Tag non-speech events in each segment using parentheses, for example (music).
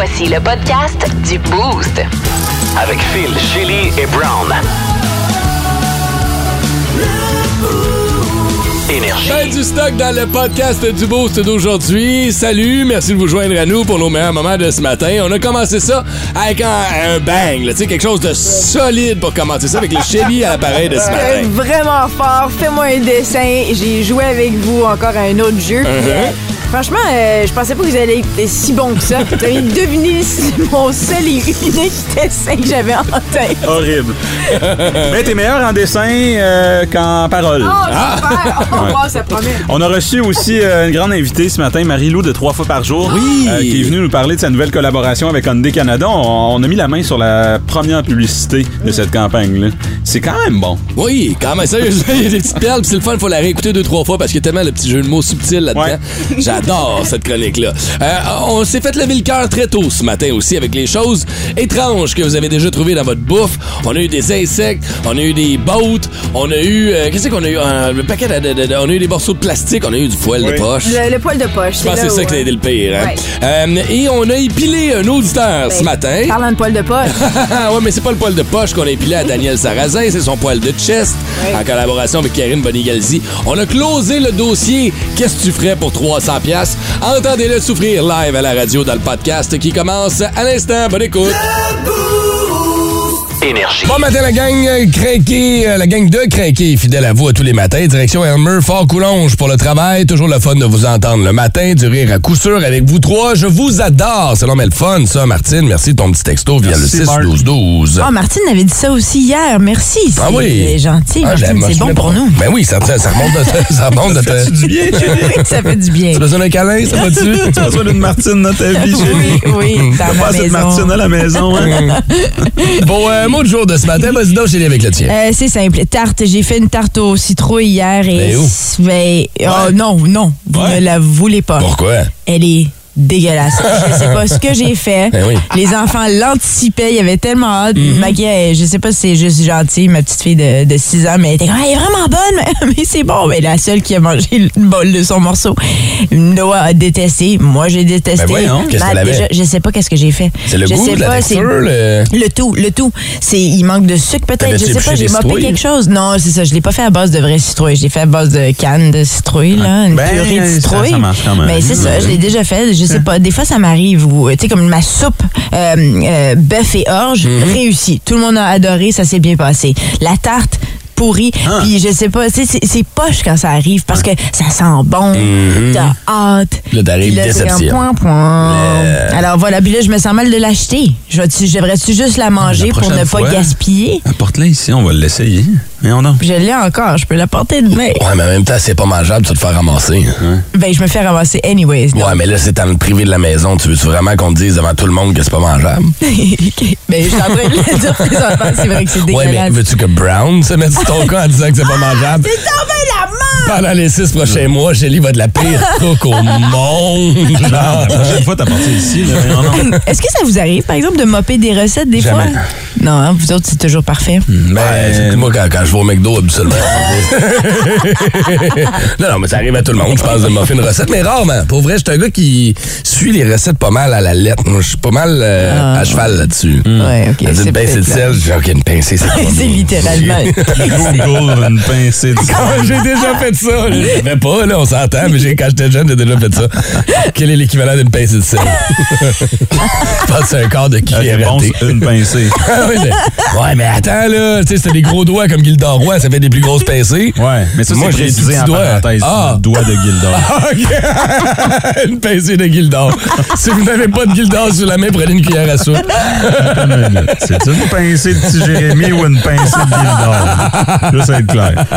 Voici le podcast du Boost. Avec Phil, Shelly et Brown. Énergie. Ben, du stock dans le podcast du Boost d'aujourd'hui. Salut, merci de vous joindre à nous pour nos meilleurs moments de ce matin. On a commencé ça avec un, un bang, tu sais, quelque chose de solide pour commencer ça avec le Shelly à l'appareil de ce matin. vraiment fort. Fais-moi un dessin. J'ai joué avec vous encore à un autre jeu. Uh-huh. Franchement, euh, je pensais pas que vous alliez être si bon que ça. (laughs) Vous avez deviné mon seul et unique dessin que j'avais en tête. Horrible. (laughs) Mais t'es meilleur en dessin euh, qu'en parole. (laughs) Oh, super! Oh, wow, ça promet. On a reçu aussi euh, une grande invitée ce matin, Marie-Lou de Trois fois par jour, Oui. euh, qui est venue nous parler de sa nouvelle collaboration avec Hyundai Canada. On, on a mis la main sur la première publicité de cette campagne-là. C'est quand même bon. Oui, quand même, sérieusement, il y a des petites perles, puis c'est le fun, il faut la réécouter deux, trois fois parce qu'il y a tellement de petits jeux de mots subtils là-dedans. Ouais. J'adore cette chronique-là. Euh, on s'est fait lever le cœur très tôt ce matin aussi avec les choses étranges que vous avez déjà trouvées dans votre bouffe. On a eu des insectes, on a eu des bottes, on a eu. euh, Qu'est-ce qu'on a eu? Un le paquet de, de- de- On a eu des morceaux de plastique, on a eu du foil de poche. Le, le poil de poche. Je pense que c'est ça qui a été le pire. Hein? Ouais. Euh, et on a épilé un auditeur ce ben, matin. Parlant de poil de poche. (laughs) ouais, mais c'est pas le poil de poche qu'on a épilé à Daniel Sarrazin, c'est son poil de chest Ouais. en collaboration avec Karine Bonigalzi. On a closé le dossier Qu'est-ce que tu ferais pour 300 Entendez-le souffrir live à la radio dans le podcast qui commence à l'instant. Bonne écoute. Énergie. Bon matin la gang euh, craquée, euh, la gang de craqués, fidèle à vous à tous les matins. Direction Elmer, Fort Coulonge pour le travail. Toujours le fun de vous entendre le matin, du rire à coup sûr avec vous trois. Je vous adore. C'est mais le fun, ça, Martine. Merci de ton petit texto via Merci, le 6 Marc. 12 12. Oh, Martine avait dit ça aussi hier. Merci. C'est Ah oui. gentil. Ah, Martine, j'aime- c'est bon pour nous. Ben oui, ça, ça, (laughs) ça remonte de, ça remonte de ta- du bien, (laughs) chérie. ça fait du bien. T'as besoin d'un câlin, ça va-tu? (laughs) Tu as besoin d'une Martine dans ta vie, chérie. Oui, oui, T'as pas assez de. Martine à la maison, hein? bon, euh, mot de jour de ce matin, vas-y donc, j'ai avec le tien. Euh, c'est simple. Tarte. J'ai fait une tarte aux citrouilles hier et. Mais où? Ben, oh, non, non. Vous Ouais. ne la voulez pas. Pourquoi? Elle est dégueulasse. Je sais pas ce que j'ai fait. Ben oui. Les enfants l'anticipaient. Ils avaient tellement hâte. Ma gueule, je sais pas si c'est juste gentil, ma petite fille de, de 6 ans, mais elle était Ah, elle est vraiment bonne, (laughs) mais, c'est bon. Mais la seule qui a mangé le bol de son morceau, Noah a détesté. Moi, j'ai détesté. Ben voyons, Matt, déjà, je sais pas qu'est-ce que j'ai fait. C'est le je goût, sais la pas, c'est- texture, le... le tout, le tout. C'est, il manque de sucre peut-être. Je sais pas, j'ai mopé quelque chose. Non, c'est ça. Je l'ai pas fait à base de vraies citrouilles. Je l'ai fait à base de cannes de citrouilles, là. Une Ben, purée de ça- citrouilles. ça marche quand même. Mais c'est ça, je l'ai déjà fait. Je sais pas. Des fois, ça m'arrive. ou, Tu sais, comme ma soupe euh, euh, bœuf et orge, Mhm. réussi. Tout le monde a adoré. Ça s'est bien passé. La tarte, Ah. Puis je sais pas, tu c'est poche quand ça arrive parce que ça sent bon. Mhm. T'as hâte. Là, t'arrives déception. point, point. Alors voilà, puis là, je me sens mal de l'acheter. J'aimerais-tu juste la manger La pour ne pas gaspiller? Apporte-la ici, on va l'essayer. Mais on a. Je l'ai encore, je peux la porter demain. Ouais, mais en même temps, c'est pas mangeable, tu te faire ramasser. Ben, je me fais ramasser anyways. Ouais, mais là, c'est dans le privé de la maison. Tu veux-tu vraiment qu'on te dise devant tout le monde que c'est pas mangeable? (laughs) Ben, je suis en train de le dire présentement, c'est vrai que c'est Ouais, mais dégueulasse. veux-tu que Brown se mette sur ton camp en disant que c'est pas mangeable? C'est tombé la main! Pendant les six prochains mois, Shelly va être la pire (laughs) cook au monde. La prochaine fois, t'as parti ici. Est-ce que ça vous arrive, par exemple, de mopper des recettes des Jamais. fois? Non, hein, vous autres, c'est toujours parfait. Ben, moi, quand, quand je vais au McDo, habituellement. (laughs) non, non, mais ça arrive à tout le monde, je pense, de m'offrir une recette, mais rarement. Pour vrai, je suis un gars qui suit les recettes pas mal à la lettre. Moi, je suis pas mal euh, à cheval là-dessus. Ouais, ok, Elle dit c'est une pincée de peut-être sel, je dis, OK, une pincée, c'est (laughs) littéralement. Google (laughs) une pincée de Ah, j'ai déjà fait ça. Je le fais pas, là, on s'entend, mais j'ai- quand j'étais jeune, j'ai déjà fait ça. Quel est l'équivalent d'une pincée de sel? (laughs) je pense que c'est un quart de La cuillère réponse, une pincée. (laughs) Ah ouais, mais attends, là, tu sais, c'était des gros doigts comme Gildor Roy, ça fait des plus grosses pincées. Ouais, mais ça, Moi, j'ai petits en doigts. parenthèse. Ah. Doigt de Gildor. OK. Une pincée de Gildor. Si vous n'avez pas de Gildor sur la main, prenez une cuillère à soupe. C'est une pincée de petit Jérémy ou une pincée de Gildor? (laughs) Juste être clair. (laughs)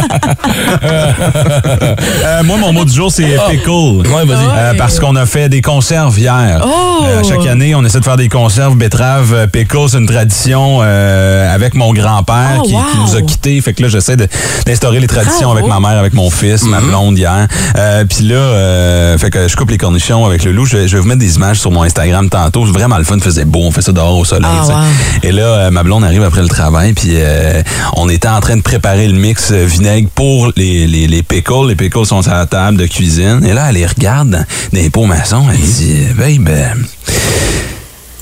Euh, moi, mon mot du jour, c'est pickle. Ouais, vas-y. Euh, parce qu'on a fait des conserves hier. Oh! Euh, chaque année, on essaie de faire des conserves betteraves euh, pickle. C'est une tradition avec mon grand-père Oh, qui, wow! qui nous a quittés. Fait que là, j'essaie d'instaurer les traditions Bravo! avec ma mère, avec mon fils, ma blonde hier. Puis là, fait que je coupe les cornichons avec le loup. Je vais, je vais vous mettre des images sur mon Instagram tantôt. C'est vraiment le fun. Faisait beau. On fait ça dehors au soleil. Ah, wow. Et là, ma blonde arrive après le travail, puis on était en train de préparer le mix euh, vinaigre pour les, les, les pickles. Les pickles sont à la table de cuisine. Et là, elle les regarde dans les pots maçons. Elle dit, babe, euh,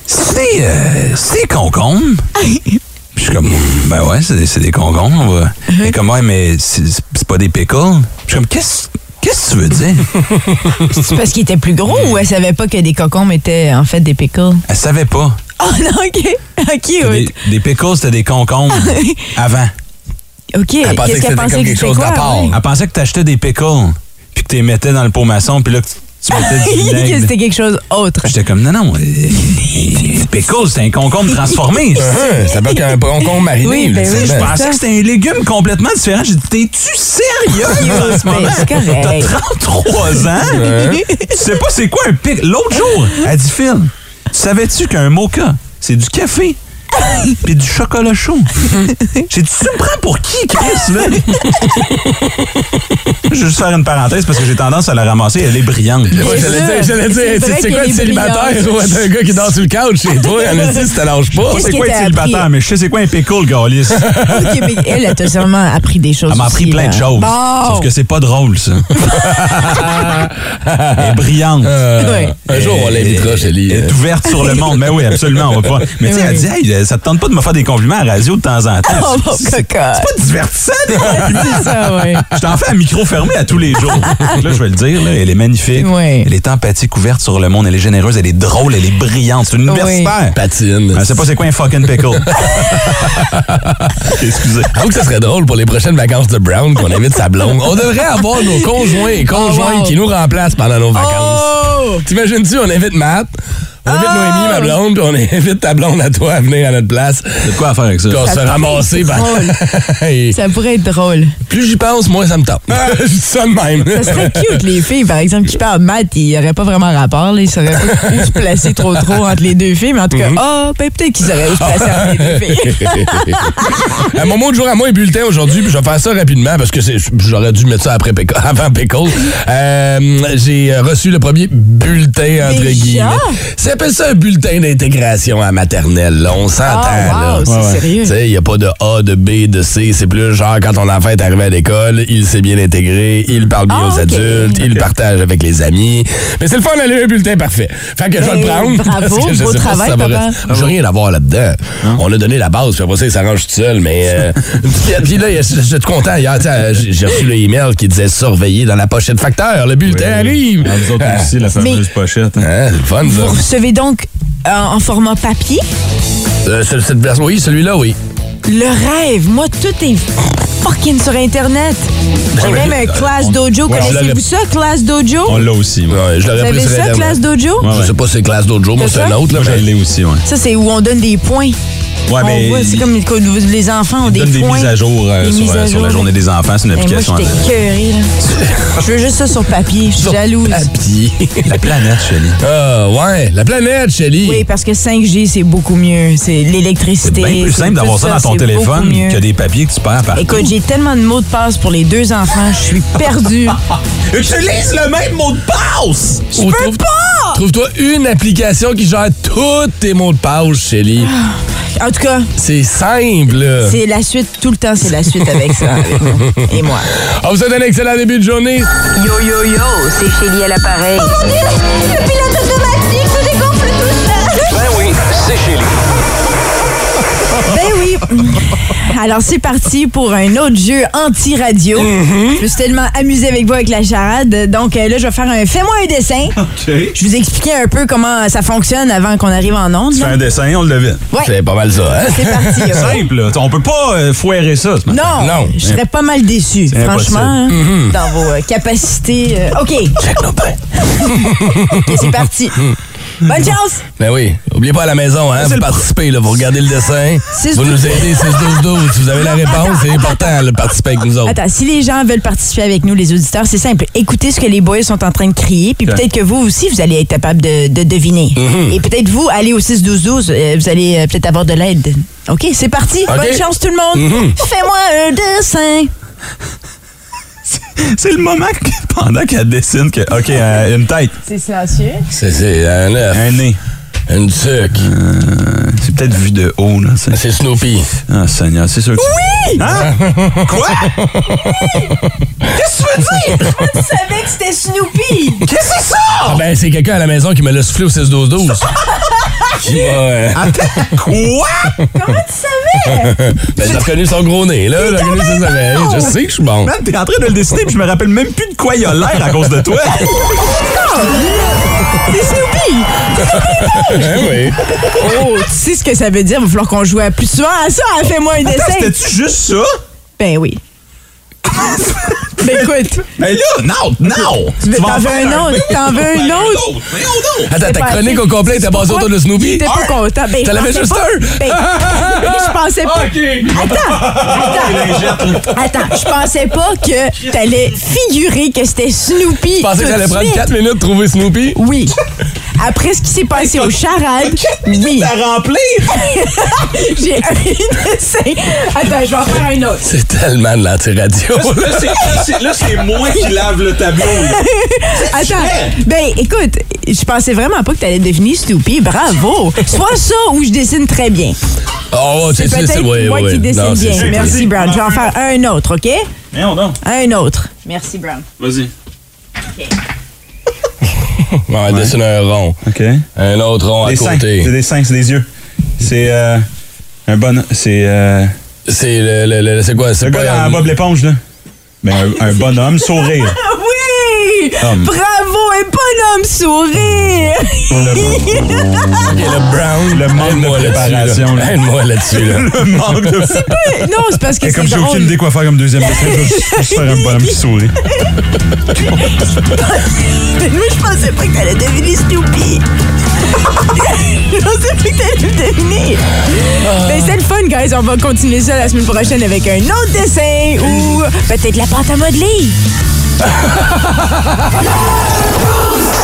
c'est euh, c'est des concombres. Je suis comme, ben ouais, c'est des, c'est des concombres. Elle est comme, ouais, mais c'est pas des pickles. Je suis comme, qu'est-ce qu'est-ce que tu veux dire? C'est parce qu'il était plus gros ou elle savait pas que des cocombes étaient en fait des pickles? Elle savait pas. Oh non, OK. (laughs) OK, Des, des pickles, c'était des concombres (laughs) avant. OK. Elle pensait que Qu'est-ce c'était comme quelque chose quoi? ouais? Elle pensait que tu achetais des pickles, puis que tu les mettais dans le pot maçon, puis là, que tu mettais du (laughs) que vinaigre. c'était quelque chose autre. J'étais comme, non, non, les pickles, c'est un concombre transformé. Hein, (laughs) ça peut qu'un concombre mariné. Oui, ben oui, Je ben. pensais que c'était un légume complètement différent. J'ai dit, t'es-tu sérieux en ce (laughs) Ben, moment? c'est correct. T'as 33 ans? tu sais pas c'est quoi un pickle? L'autre jour, elle dit, Phil, savais-tu qu'un mocha, c'est du café? (laughs) Puis du chocolat chaud. (laughs) J'ai dit, tu me prends pour qui, Chris, là? Je vais juste faire une parenthèse parce que j'ai tendance à la ramasser. Elle est brillante. Ouais, C'est J'allais dire, j'allais dire, C'est c'est c'est quoi est célibataire? ou un gars qui dort sur le couch chez toi? En dit, si ça lâche pas. Je sais Qu'est-ce quoi t'as célibataire, mais je sais c'est quoi un pickle, Gaulis. OK, mais elle, elle t'a sûrement appris des choses Elle m'a appris plein de choses. Bon. Sauf que c'est pas drôle, ça. Elle est brillante. Euh, Ouais. Un jour, on l'invitera, Chélie. Elle est ouverte sur le monde. Mais oui, absolument, on va pas. Mais tu sais, elle dit, hey, ça te tente pas de me faire des compliments à la radio de temps en temps. Oh, mon c'est pas divertissant, des compliments. (laughs) C'est ça, ouais. Je t'en fais à micro fermé à tous les jours. (laughs) Donc là, je vais le dire, là, elle est magnifique. Ouais. Elle est empathique, ouverte sur le monde. Elle est généreuse, elle est drôle, elle est brillante. C'est une Oui. universitaire. Patine. Elle sait pas c'est quoi un fucking pickle? (laughs) Excusez. Avoue que ça serait drôle pour les prochaines vacances de Brown qu'on invite sa blonde. On devrait avoir nos conjoints et conjointes Oh, wow. qui nous remplacent pendant nos vacances. Oh! T'imagines-tu, on invite Matt, on invite Oh! Noémie, ma blonde, puis on (laughs) invite ta blonde à toi à venir à notre place. C'est de quoi à faire avec ça? Puis on se fait ramasser par... (laughs) Et Ça pourrait être drôle. Plus j'y pense, moins ça me tape. (laughs) Dis ça de même. Ça serait cute, les filles, par exemple, qui parlent maths, il n'y aurait pas vraiment rapport. Là. Ils sauraient pas où se placer trop trop entre les deux filles. Mais en tout cas, ah, ben, peut-être qu'ils sauraient où se placer entre les deux filles. Mon mot de jour à moi est bulletin aujourd'hui, puis je vais faire ça rapidement parce que j'aurais dû mettre ça après Pickle- avant Pickle. Euh, J'ai reçu le premier bulletin, entre Déjà? guillemets. Ça appelle ça un bulletin d'intégration à maternelle. là. On s'entend, Ah, wow, là. c'est Ouais, sérieux. Tu sais, il n'y a pas de A, de B, de C. C'est plus genre quand ton enfant est arrivé à l'école, il s'est bien intégré, il parle bien Ah, aux ok. adultes, il partage avec les amis. Mais c'est le fun d'aller un bulletin parfait. Fait que je vais le Ben, prendre. bravo, (laughs) parce que je beau sais pas si travail, ça va papa. J'ai rien à voir là-dedans. On a donné la base, puis après ça, il s'arrange tout seul. Mais euh, (laughs) (laughs) puis, là, j'étais content hier. J'ai reçu le email qui disait surveiller dans la pochette facteur. Le bulletin arrive. Ah, nous autres Ah, aussi, la fameuse Mais- pochette. hein. hein, le fun, Vous ça. Donc euh, en format papier? Euh, ce- cette version- oui, celui-là, oui. le rêve. Moi, tout est fucking sur Internet. J'ai même un Class on- Dojo. ouais, Connaissez-vous ça, Class Dojo? On l'a aussi. Ouais, je Vous l'aurais avez pris sur ça, Internet. Class Dojo? Ouais, Je sais pas si c'est classe d'autres jours, moi C'est un autre. Là, mais- je l'ai aussi, ouais. Ça, c'est où on donne des points. Ouais, On mais. voit, c'est comme quand les enfants ont des donne des points. mises à jour euh, Des sur, mises euh, à sur la jour. journée des enfants. C'est une moi, application. j'étais en- écœurée, là. (laughs) Je veux juste ça sur papier. Je suis jalouse. Papier. La planète, Chélie. Ah, ouais. La planète, Shelly. Oui, parce que 5G, c'est beaucoup mieux. C'est C'est l'électricité. bien plus c'est simple d'avoir ça dans ton c'est téléphone que des papiers que tu perds partout. Écoute, j'ai tellement de mots de passe pour les deux enfants, je suis perdue. (laughs) Utilise le même mot de passe! Je peux pas! Trouve-toi une application qui gère tous tes mots de passe, Shelly. (gasps) En tout cas, C'est simple, c'est la suite, tout le temps, c'est la suite avec ça. avec moi. Et moi. On vous souhaite un excellent début de journée. Yo yo yo, c'est Chélie à l'appareil. Le pilote automatique se dégonfle tout seul. Ben oui, c'est Chélie. Ben oui. alors c'est parti pour un autre jeu anti-radio. Mm-hmm. Je me suis tellement amusée avec vous avec la charade. Donc euh, là, je vais faire un fais-moi un dessin. (laughs) OK. Je vous expliquais un peu comment ça fonctionne avant qu'on arrive en onde. Tu fais un dessin, on le devine. Ouais, C'est pas mal ça, hein? c'est parti. ok? Simple, là. On peut pas euh, foirer ça ce matin. Non, Non. je serais pas mal déçu, franchement, hein, impossible. dans vos euh, capacités. OK. (laughs) OK, c'est parti. Bonne chance! Ben oui. Oubliez pas à la maison, hein? Vous participez, là. Vous regardez le dessin. Vous nous aidez 6-12-12. Si (laughs) vous avez la réponse, c'est important de participer avec nous autres. Attends, si les gens veulent participer avec nous, les auditeurs, c'est simple. Écoutez ce que les boys sont en train de crier, puis peut-être que vous aussi, vous allez être capable de, de deviner. Mm-hmm. Et peut-être vous, allez au 6-12-12, euh, vous allez euh, peut-être avoir de l'aide. OK, c'est parti. Bonne chance tout le monde. Mhm. Fais-moi un dessin. C'est le moment que, pendant qu'elle dessine que. OK, euh, une tête, C'est silencieux. C'est c'est un œuf, un nez. une tuque. Euh, c'est peut-être vu de haut, là. c'est- Snoopy. Ah, Seigneur, c'est sûr que. Oui! Hein? Quoi? Qu'est-ce que tu veux dire? Tu savais que c'était Snoopy. Qu'est-ce que c'est ça? Ah ben, c'est quelqu'un à la maison qui me l'a soufflé au 6-12-12. (laughs) qui m'a... euh, Quoi? Comment tu savais? ben, j'ai reconnu son gros nez, là. J'ai reconnu ses oreilles. Je sais que je suis bon. Man, t'es en train de le dessiner puis je me rappelle même plus de quoi il a l'air à cause de toi. (laughs) C'est Snoopy. (laughs) Hein, oui. Oh, tu sais ce que ça veut dire? Il va falloir qu'on joue plus souvent à ça. à Fais-moi un Attends, dessin. c'était-tu juste ça? Ben oui. Ben écoute, Mais là, non, non! veux- vas t'en en veux un autre? T'en veux un autre? Mais non! Attends, ta pas chronique au complet était basée autour de Snoopy? T'es pas content. Ben, T'en avais juste pas- un? Ben, je pensais pas. Attends, attends, attends. Je pensais pas que t'allais figurer que c'était Snoopy. Tu pensais que de prendre suite. 4 minutes de trouver Snoopy? Oui. Après ce qui s'est passé au charade, oui. À remplir! (laughs) J'ai un dessin. Attends, je vais en faire un autre. C'est tellement de l'anti-radio. Là, c'est- moi qui lave le tableau. (laughs) Attends. Ben, écoute, je pensais vraiment pas que t'allais devenir Snoopy. Bravo. Soit ça ou je dessine très bien. Oh, C'est peut-être ouais, moi ouais. qui dessine Non, bien. Merci, Brown. Je vais en faire un autre, OK? Voyons donc. Un autre. Merci, Brown. Vas-y. On va dessiner un rond. OK. Un autre rond à seins. côté. C'est des seins, c'est des yeux. C'est euh, un bon. C'est euh, C'est le, le- le- c'est quoi? le C'est gars pas... dans Bob l'éponge, là. Ben, un, un (laughs) bonhomme sourire. Ah oui! Homme. Bravo, un bonhomme sourire! Le brown. Le manque de préparation, là. là. Aide-moi là-dessus, là. (laughs) Le manque de. non, c'est parce que c'est comme j'ai aucune idée quoi faire comme deuxième (laughs) dessin, je vais faire un bonhomme qui sourit. Mais moi, je pensais pas que t'allais deviner Snoopy. je pensais pas que t'allais le deviner. Mais c'est le fun, guys. On va continuer ça la semaine prochaine avec un autre dessin ou peut-être la pâte à modeler.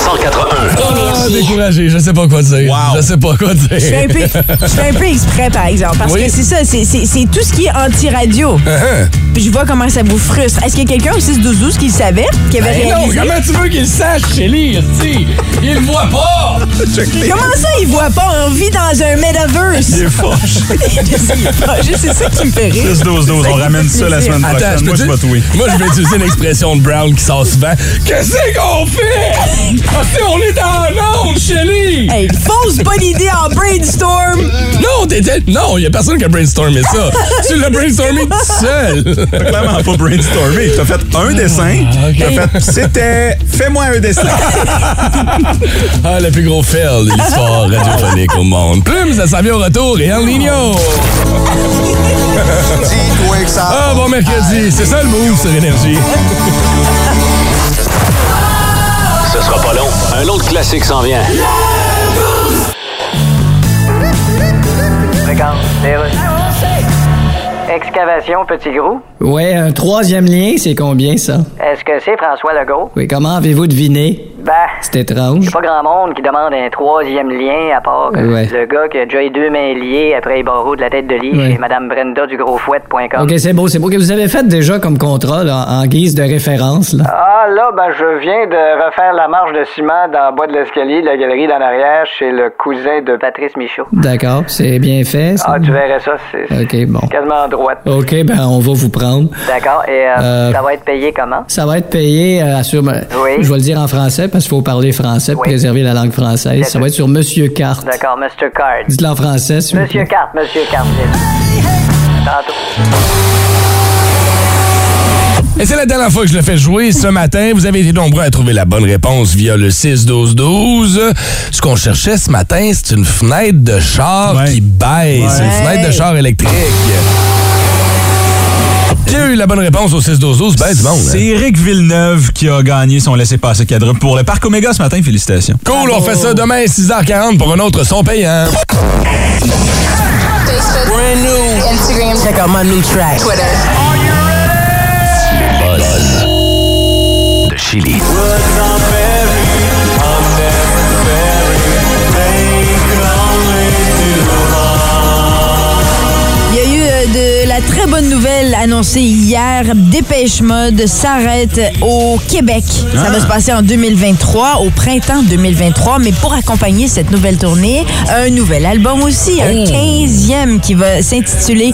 181. Ah, découragé, je sais pas quoi dire. Wow. Je sais pas quoi dire. Je fais un peu, je fais un peu exprès, par exemple. Parce Oui. que c'est ça, c'est- tout ce qui est anti-radio. Uh-huh. Puis je vois comment ça vous frustre. Est-ce qu'il y a quelqu'un au 6-12-12 qui le savait, qui avait Ben non, réalisé? comment tu veux qu'il le sache, esti? Il le voit pas! (laughs) Comment ça, il voit pas? On vit dans un metaverse. Il est fâché. (laughs) c'est ça qui me fait rire. 6-12-12, on ramène ça la semaine prochaine. Moi, je vais oui. Moi, je vais utiliser une expression de Brown qui sort souvent. Qu'est-ce qu'on fait? Ah, on est dans l'onde, Shelly! Hey, fausse bonne idée en brainstorm. Non, t'étais. Non, y a personne qui a brainstormé ça. tu l'as brainstormé tout seul. T'as clairement pas brainstormé. T'as fait un dessin. ok. T'as fait. C'était. Fais-moi un dessin. (laughs) ah, le plus gros fail de l'histoire radiophonique au monde. Plume, ça s'en vient au retour et Ah, bon mercredi. C'est ça le move sur Énergie. Ce sera pas long. Un autre classique s'en vient. Excavation Petit Gros. Ouais, un troisième lien, c'est combien ça? Est-ce que c'est François Legault? Oui, comment avez-vous deviné? Ben, C'est étrange. a pas grand monde qui demande un troisième lien à part Ouais. le gars qui a déjà eu deux mains liées après les barreaux de la tête de lit Ouais. chez Madame Brenda du Grosfouette.com. Ok, c'est beau, c'est beau. que vous avez fait déjà comme contrat là, en guise de référence. Là? Ah là, ben je viens de refaire la marche de ciment dans le bas de l'escalier de la galerie d'en arrière chez le cousin de Patrice Michaud. D'accord, c'est bien fait. ça? Ah, tu verrais ça, c'est bon. quasiment à droite. Ok, ben on va vous prendre. D'accord, et euh, Euh, ça va être payé comment? Ça va être payé euh, sur. Oui. Je vais le dire en français parce qu'il faut parler français pour Oui. préserver la langue française. Ça va être sur Monsieur Carte. D'accord, Mr. Card. Dites-le en français, s'il vous Monsieur plaît. Carte, Monsieur Carte. Et c'est la dernière fois que je le fais jouer ce matin. Vous avez été nombreux à trouver la bonne réponse via le 6-12-12. Ce qu'on cherchait ce matin, c'est une fenêtre de char Ouais. qui baisse. Une fenêtre de char électrique. Qui a eu la bonne réponse au 6-12-12? Ben, du monde. hein. C'est Éric Villeneuve qui a gagné son laissez-passer cadre pour le Parc Omega ce matin. Félicitations. Cool, on fait ça demain à 6h40 pour un autre son payant. Brand new. Instagram. Check out my new track. Twitter. de Chili. Annoncée hier. Dépêche Mode s'arrête au Québec. Ça va se passer en 2023, au printemps 2023. Mais pour accompagner cette nouvelle tournée, un nouvel album aussi, un 15e qui va s'intituler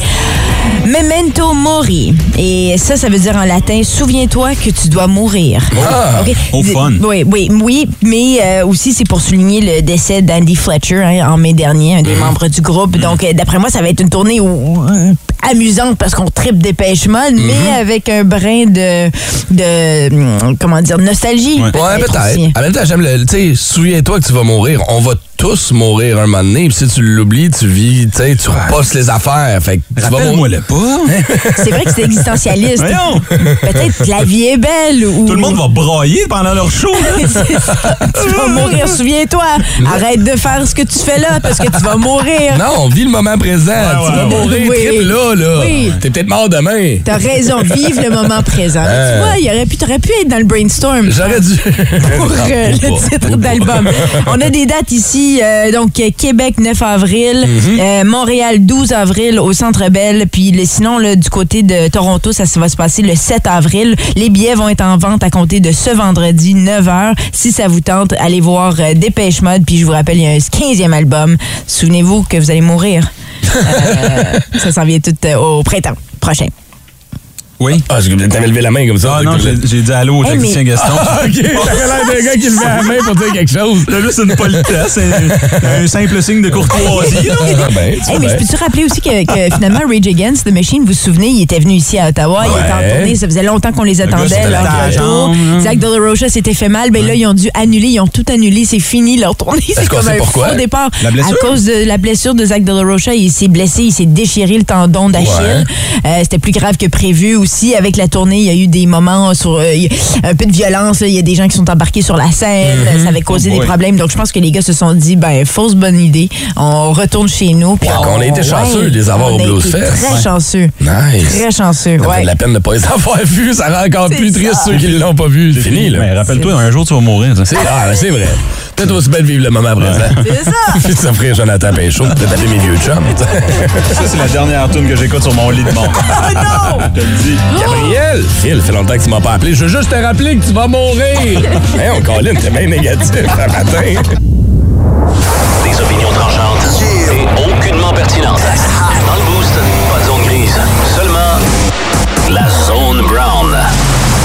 Memento Mori. Et ça, ça veut dire en latin, souviens-toi que tu dois mourir. Ah, au fun. Oui, oui, oui, mais euh, aussi c'est pour souligner le décès d'Andy Fletcher hein, en mai dernier, un des membres du groupe. Donc, euh, d'après moi, ça va être une tournée où- euh, amusante parce qu'on tripe dépêche mode, mais avec un brin de, de comment dire, nostalgie. Ouais, peut-être. En même temps, j'aime le. Tu sais, souviens-toi que tu vas mourir. On va tous mourir un moment donné. Puis si tu l'oublies, tu vis, tu sais, tu repasses les affaires. Fait que tu vas mourir. le pas. C'est vrai que c'est existentialiste. Voyons. Peut-être que la vie est belle ou. Tout le monde va brailler pendant leur show. là. (laughs) C'est ça. tu vas mourir, souviens-toi. Arrête de faire ce que tu fais là parce que tu vas mourir. Non, on vit le moment présent. tu vas ouais, mourir, Oui. tripe là, là. Oui. T'es peut-être mort demain. T'as raison, vive le moment présent. Euh. Tu vois, il aurait pu, t'aurais pu être dans le brainstorm. J'aurais dû. pour euh, le titre d'album. On a des dates ici, euh, donc Québec 9 avril, Mhm. euh, Montréal 12 avril au Centre Bell, puis le- sinon là, du côté de Toronto, ça, ça va se passer le 7 avril. Les billets vont être en vente à compter de ce vendredi 9h. Si ça vous tente, allez voir euh, Dépêche Mode, puis je vous rappelle, il y a un 15e album. Souvenez-vous que vous allez mourir. (laughs) Ça s'en vient tout au printemps prochain. Oui. Ah, t'avais levé la main comme ça. Ah non, j'ai dit allô au Hey, technicien mais- Gaston. Ah, OK, (laughs) t'avais l'air d'un gars qui levait la main pour dire quelque chose. Là, juste une politesse, un, un simple signe de courtoisie. Ah, ben, tu Hey, mais je peux-tu rappeler aussi que, que finalement, Rage Against the Machine, vous vous souvenez, il était venu ici à Ottawa, il était en tournée, ça faisait longtemps qu'on les attendait. là. Zach De La Rocha s'était fait mal, ben là, ils ont dû annuler, ils ont tout annulé, c'est fini leur tournée. C'est qu'on comme un pourquoi? faux départ. La blessure? À cause de la blessure de Zach De La Rocha, il s'est blessé, il s'est déchiré le tendon d'Achille. Euh, C'était plus grave que prévu aussi. Avec la tournée, il y a eu des moments sur euh, y a un peu de violence. là. Il y a des gens qui sont embarqués sur la scène. Ça avait causé Oh des problèmes. Donc, je pense que les gars se sont dit, ben, fausse bonne idée. On retourne chez nous. puis Ouais, qu'on a été chanceux de les avoir on au Blues Fest. Très Ouais. chanceux. Nice. Très chanceux. Ça fait de la peine de ne pas les avoir vus. Ça rend encore plus triste ceux qui ne l'ont pas vu. C'est fini, là. Mais rappelle-toi, un jour, tu vas mourir. C'est ah, c'est vrai. Peut-être aussi bien de vivre le moment présent. C'est ça. (laughs) Puis de s'offrir Jonathan Pinchot, peut-être appeler mes vieux chums. Ça, c'est la dernière tune que j'écoute sur mon lit de mort. Oh non! Je te le dis. Gabriel! Phil, fait longtemps que tu m'as pas appelé. Je veux juste te rappeler que tu vas mourir. (laughs) hey, on Colin, t'es bien négatif ce matin. Des opinions tranchantes et aucunement pertinentes. Dans le boost,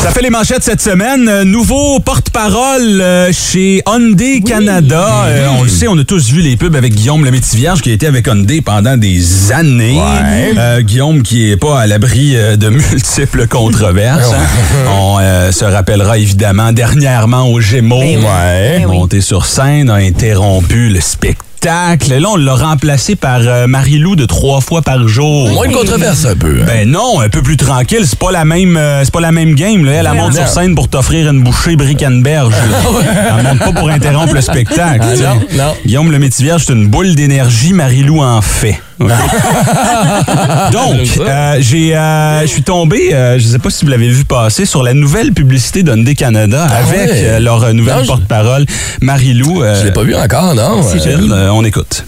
Ça fait les manchettes cette semaine. Euh, nouveau porte-parole euh, chez Hyundai Canada. Euh, on le sait, on a tous vu les pubs avec Guillaume le Métivierge qui a été avec Hyundai pendant des années. Ouais. Euh, Guillaume qui est pas à l'abri de (laughs) multiples controverses. hein. On euh, se rappellera évidemment dernièrement au Gémeaux. Ben. Ouais. Ben. Monté sur scène, a interrompu le spectacle. Là, on l'a remplacé par euh, Marie-Lou de trois fois par jour. Moins de controverse un peu. hein. Ben non, un peu plus tranquille. C'est pas la même, euh, c'est pas la même game. Là. Elle, elle monte sur scène pour t'offrir une bouchée Brickenberge. là. Elle monte pas pour interrompre le spectacle. (laughs) Ah, non. Guillaume le Métivierge, c'est une boule d'énergie. Marie-Lou en fait. (laughs) Donc, euh, j'ai, euh, je suis tombé, euh, je sais pas si vous l'avez vu passer, sur la nouvelle publicité d'Hyundai Canada avec Ah ouais. euh, leur nouvelle Non, porte-parole, Marie-Lou. euh, Je l'ai pas vu encore, non? c'est Euh, elle, euh, on écoute.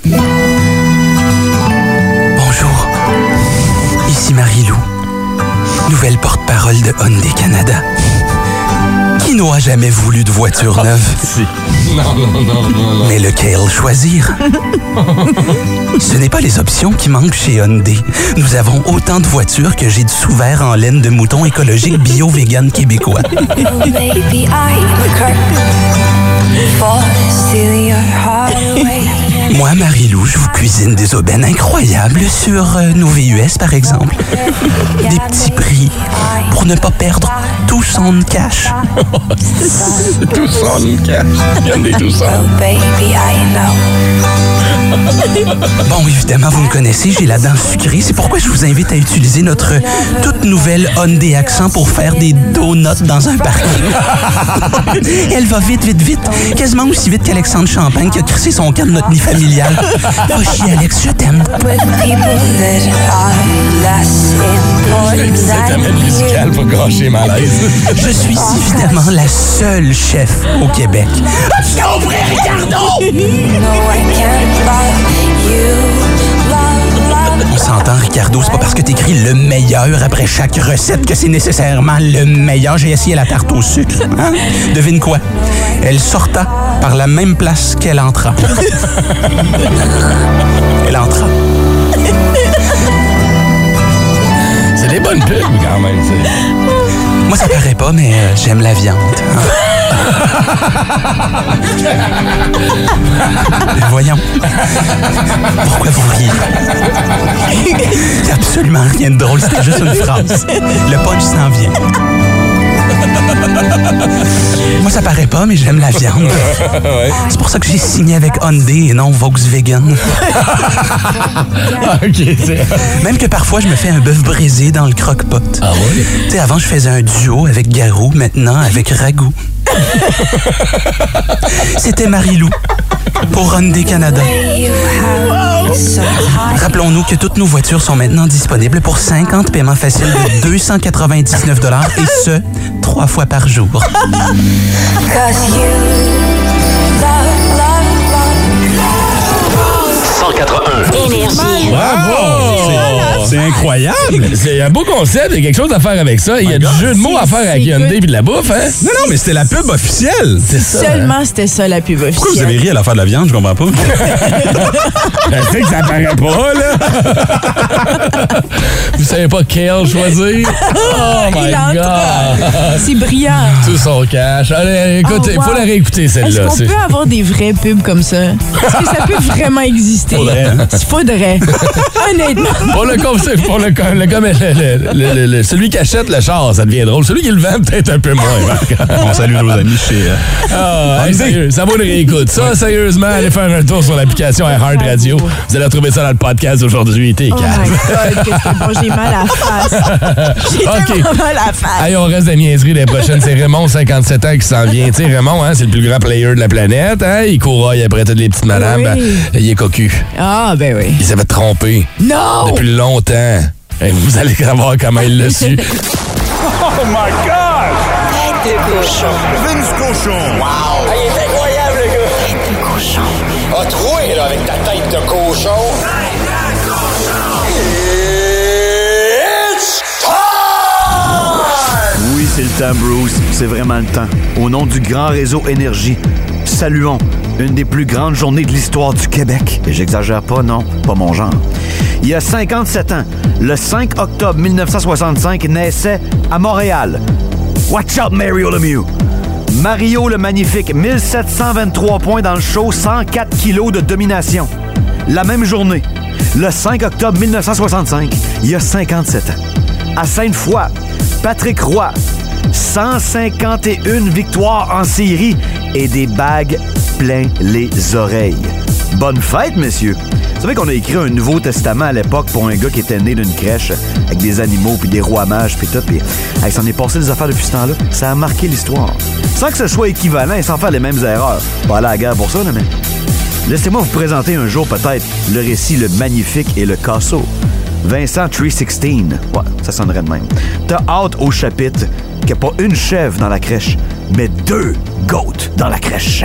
Bonjour, ici Marie-Lou, nouvelle porte-parole de Hyundai Canada. Qui n'aura jamais voulu de voiture neuve? Non, non, non, non, non. Mais lequel choisir? (laughs) Ce n'est pas les options qui manquent chez Hyundai. Nous avons autant de voitures que j'ai de sous-verts en laine de mouton écologique bio-vegan québécois. (laughs) Oh, a. Moi, Marie-Lou, je vous cuisine des aubaines incroyables sur euh, nos VUS, par exemple. Des petits prix pour ne pas perdre tout son cash. (laughs) tout son cash. Regardez tout ça. Bon, évidemment, vous me connaissez, j'ai la dent sucrée. C'est pourquoi je vous invite à utiliser notre toute nouvelle Hyundai Accent pour faire des donuts dans un parking. (laughs) Elle va vite, vite, vite. Quasiment aussi vite qu'Alexandre Champagne qui a crissé son camp de notre nid familial. Va chier, Alex, je t'aime. Cet amène musical pour gâcher malaise. Je suis évidemment la seule chef au Québec. Tu comprends, Ricardo? On s'entend, Ricardo, c'est pas parce que t'écris le meilleur après chaque recette que c'est nécessairement le meilleur. J'ai essayé la tarte au sucre. hein? Devine quoi? Elle sorta par la même place qu'elle entra. (laughs) Elle entra. C'est des bonnes pubs, quand même. Moi, ça paraît pas, mais euh, j'aime la viande. Voyons. Pourquoi vous riez? Il y a absolument rien de drôle, c'était juste une phrase. Le punch s'en vient. (laughs) Moi, ça paraît pas, mais j'aime la viande. (laughs) C'est pour ça que j'ai signé avec Hyundai et non Volkswagen. (laughs) Même que parfois, je me fais un bœuf brisé dans le croque-pot. Ah ouais? Tu sais, avant, je faisais un duo avec Garou, maintenant avec Ragout. C'était Marie-Lou pour Hyundai Canada. Rappelons-nous que toutes nos voitures sont maintenant disponibles pour 50 paiements faciles de (laughs) 299 et ce, trois fois par jour. 181. Énergie. Bravo! C'est incroyable. (laughs) C'est un beau concept, il y a quelque chose à faire avec ça. Il y a du jeu de mots à faire avec Hyundai et de la bouffe, hein? Non, non, mais c'était la pub officielle. C'est ça. hein? Seulement c'était ça la pub Pourquoi vous officielle. avez ri à l'affaire de la viande? Je comprends pas. (laughs) Je sais que ça paraît pas, là. (laughs) Vous savez pas quel choisir? Oh my Il entre. God! C'est brillant. Tout son cash. Allez, écoute, il Oh, faut la réécouter, Est-ce celle-là. qu'on C'est- peut avoir des vraies pubs comme ça? Est-ce que ça peut vraiment exister? Faudrait, hein? Il faudrait. Honnêtement. Le (laughs) concept, pour le, com- le, com- le- le- le- le- le- celui qui achète le char, ça devient drôle. Celui qui le vend, peut-être un peu moins. (laughs) On salue nos amis chez. euh, Ah, hey, sérieux, ça vaut une réécoute. Ça, sérieusement, allez faire un tour sur l'application iHeart Radio. Vous allez retrouver ça dans le podcast aujourd'hui. T'es Oh my calme. Que c'est bon, j'ai mal à la face. J'ai tellement mal à la face. Hey, on reste des niaiseries les prochaines. C'est Raymond, 57 ans, qui s'en vient. Tu sais, Raymond, hein, c'est le plus grand player de la planète. Hein? Il couraille après toutes les petites madames. Oui. Ben, il est cocu. Ah, ben oui. Il s'est fait tromper Non! depuis longtemps. Et vous allez (laughs) savoir comment il l'a su. Oh my God! Tête de cochon. Vince cochon. Wow! il est incroyable, le gars! Tête de cochon. A troué, là, avec ta tête de cochon. Tête de cochon! It's time! Oui, c'est le temps, Bruce. C'est vraiment le temps. Au nom du grand réseau Énergie, saluons une des plus grandes journées de l'histoire du Québec. Et j'exagère pas, non, pas mon genre. Il y a 57 ans, le 5 octobre 1965, naissait à Montréal. Watch out, Mario Lemieux! Mario le Magnifique, 1723 points dans le show, 104 kilos de domination. La même journée, le 5 octobre 1965, il y a 57 ans. À Sainte-Foy, Patrick Roy, 151 victoires en série et des bagues plein les oreilles. Bonne fête, messieurs! Vous savez qu'on a écrit un Nouveau Testament à l'époque pour un gars qui était né d'une crèche avec des animaux puis des rois mages puis tout. Puis, hey, s'en est passé des affaires depuis ce temps-là. Ça a marqué l'histoire. Sans que ce soit équivalent et sans faire les mêmes erreurs. Pas à la guerre pour ça, là, mais... Laissez-moi vous présenter un jour peut-être le récit Le Magnifique et le Casso. Vincent 316. Ouais, ça sonnerait de même. T'as hâte au chapitre qu'il n'y a pas une chèvre dans la crèche, mais deux goats dans la crèche.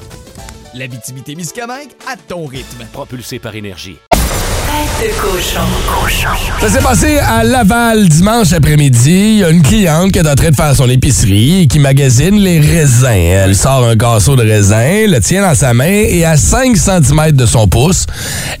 L'Abitibi-Témiscamingue à ton rythme. Propulsé par énergie. Tête de cochon. Ça s'est passé à Laval dimanche après-midi. Il y a une cliente qui est en train de faire son épicerie et qui magasine les raisins. Elle sort un casseau de raisin, le tient dans sa main et à 5 cm de son pouce,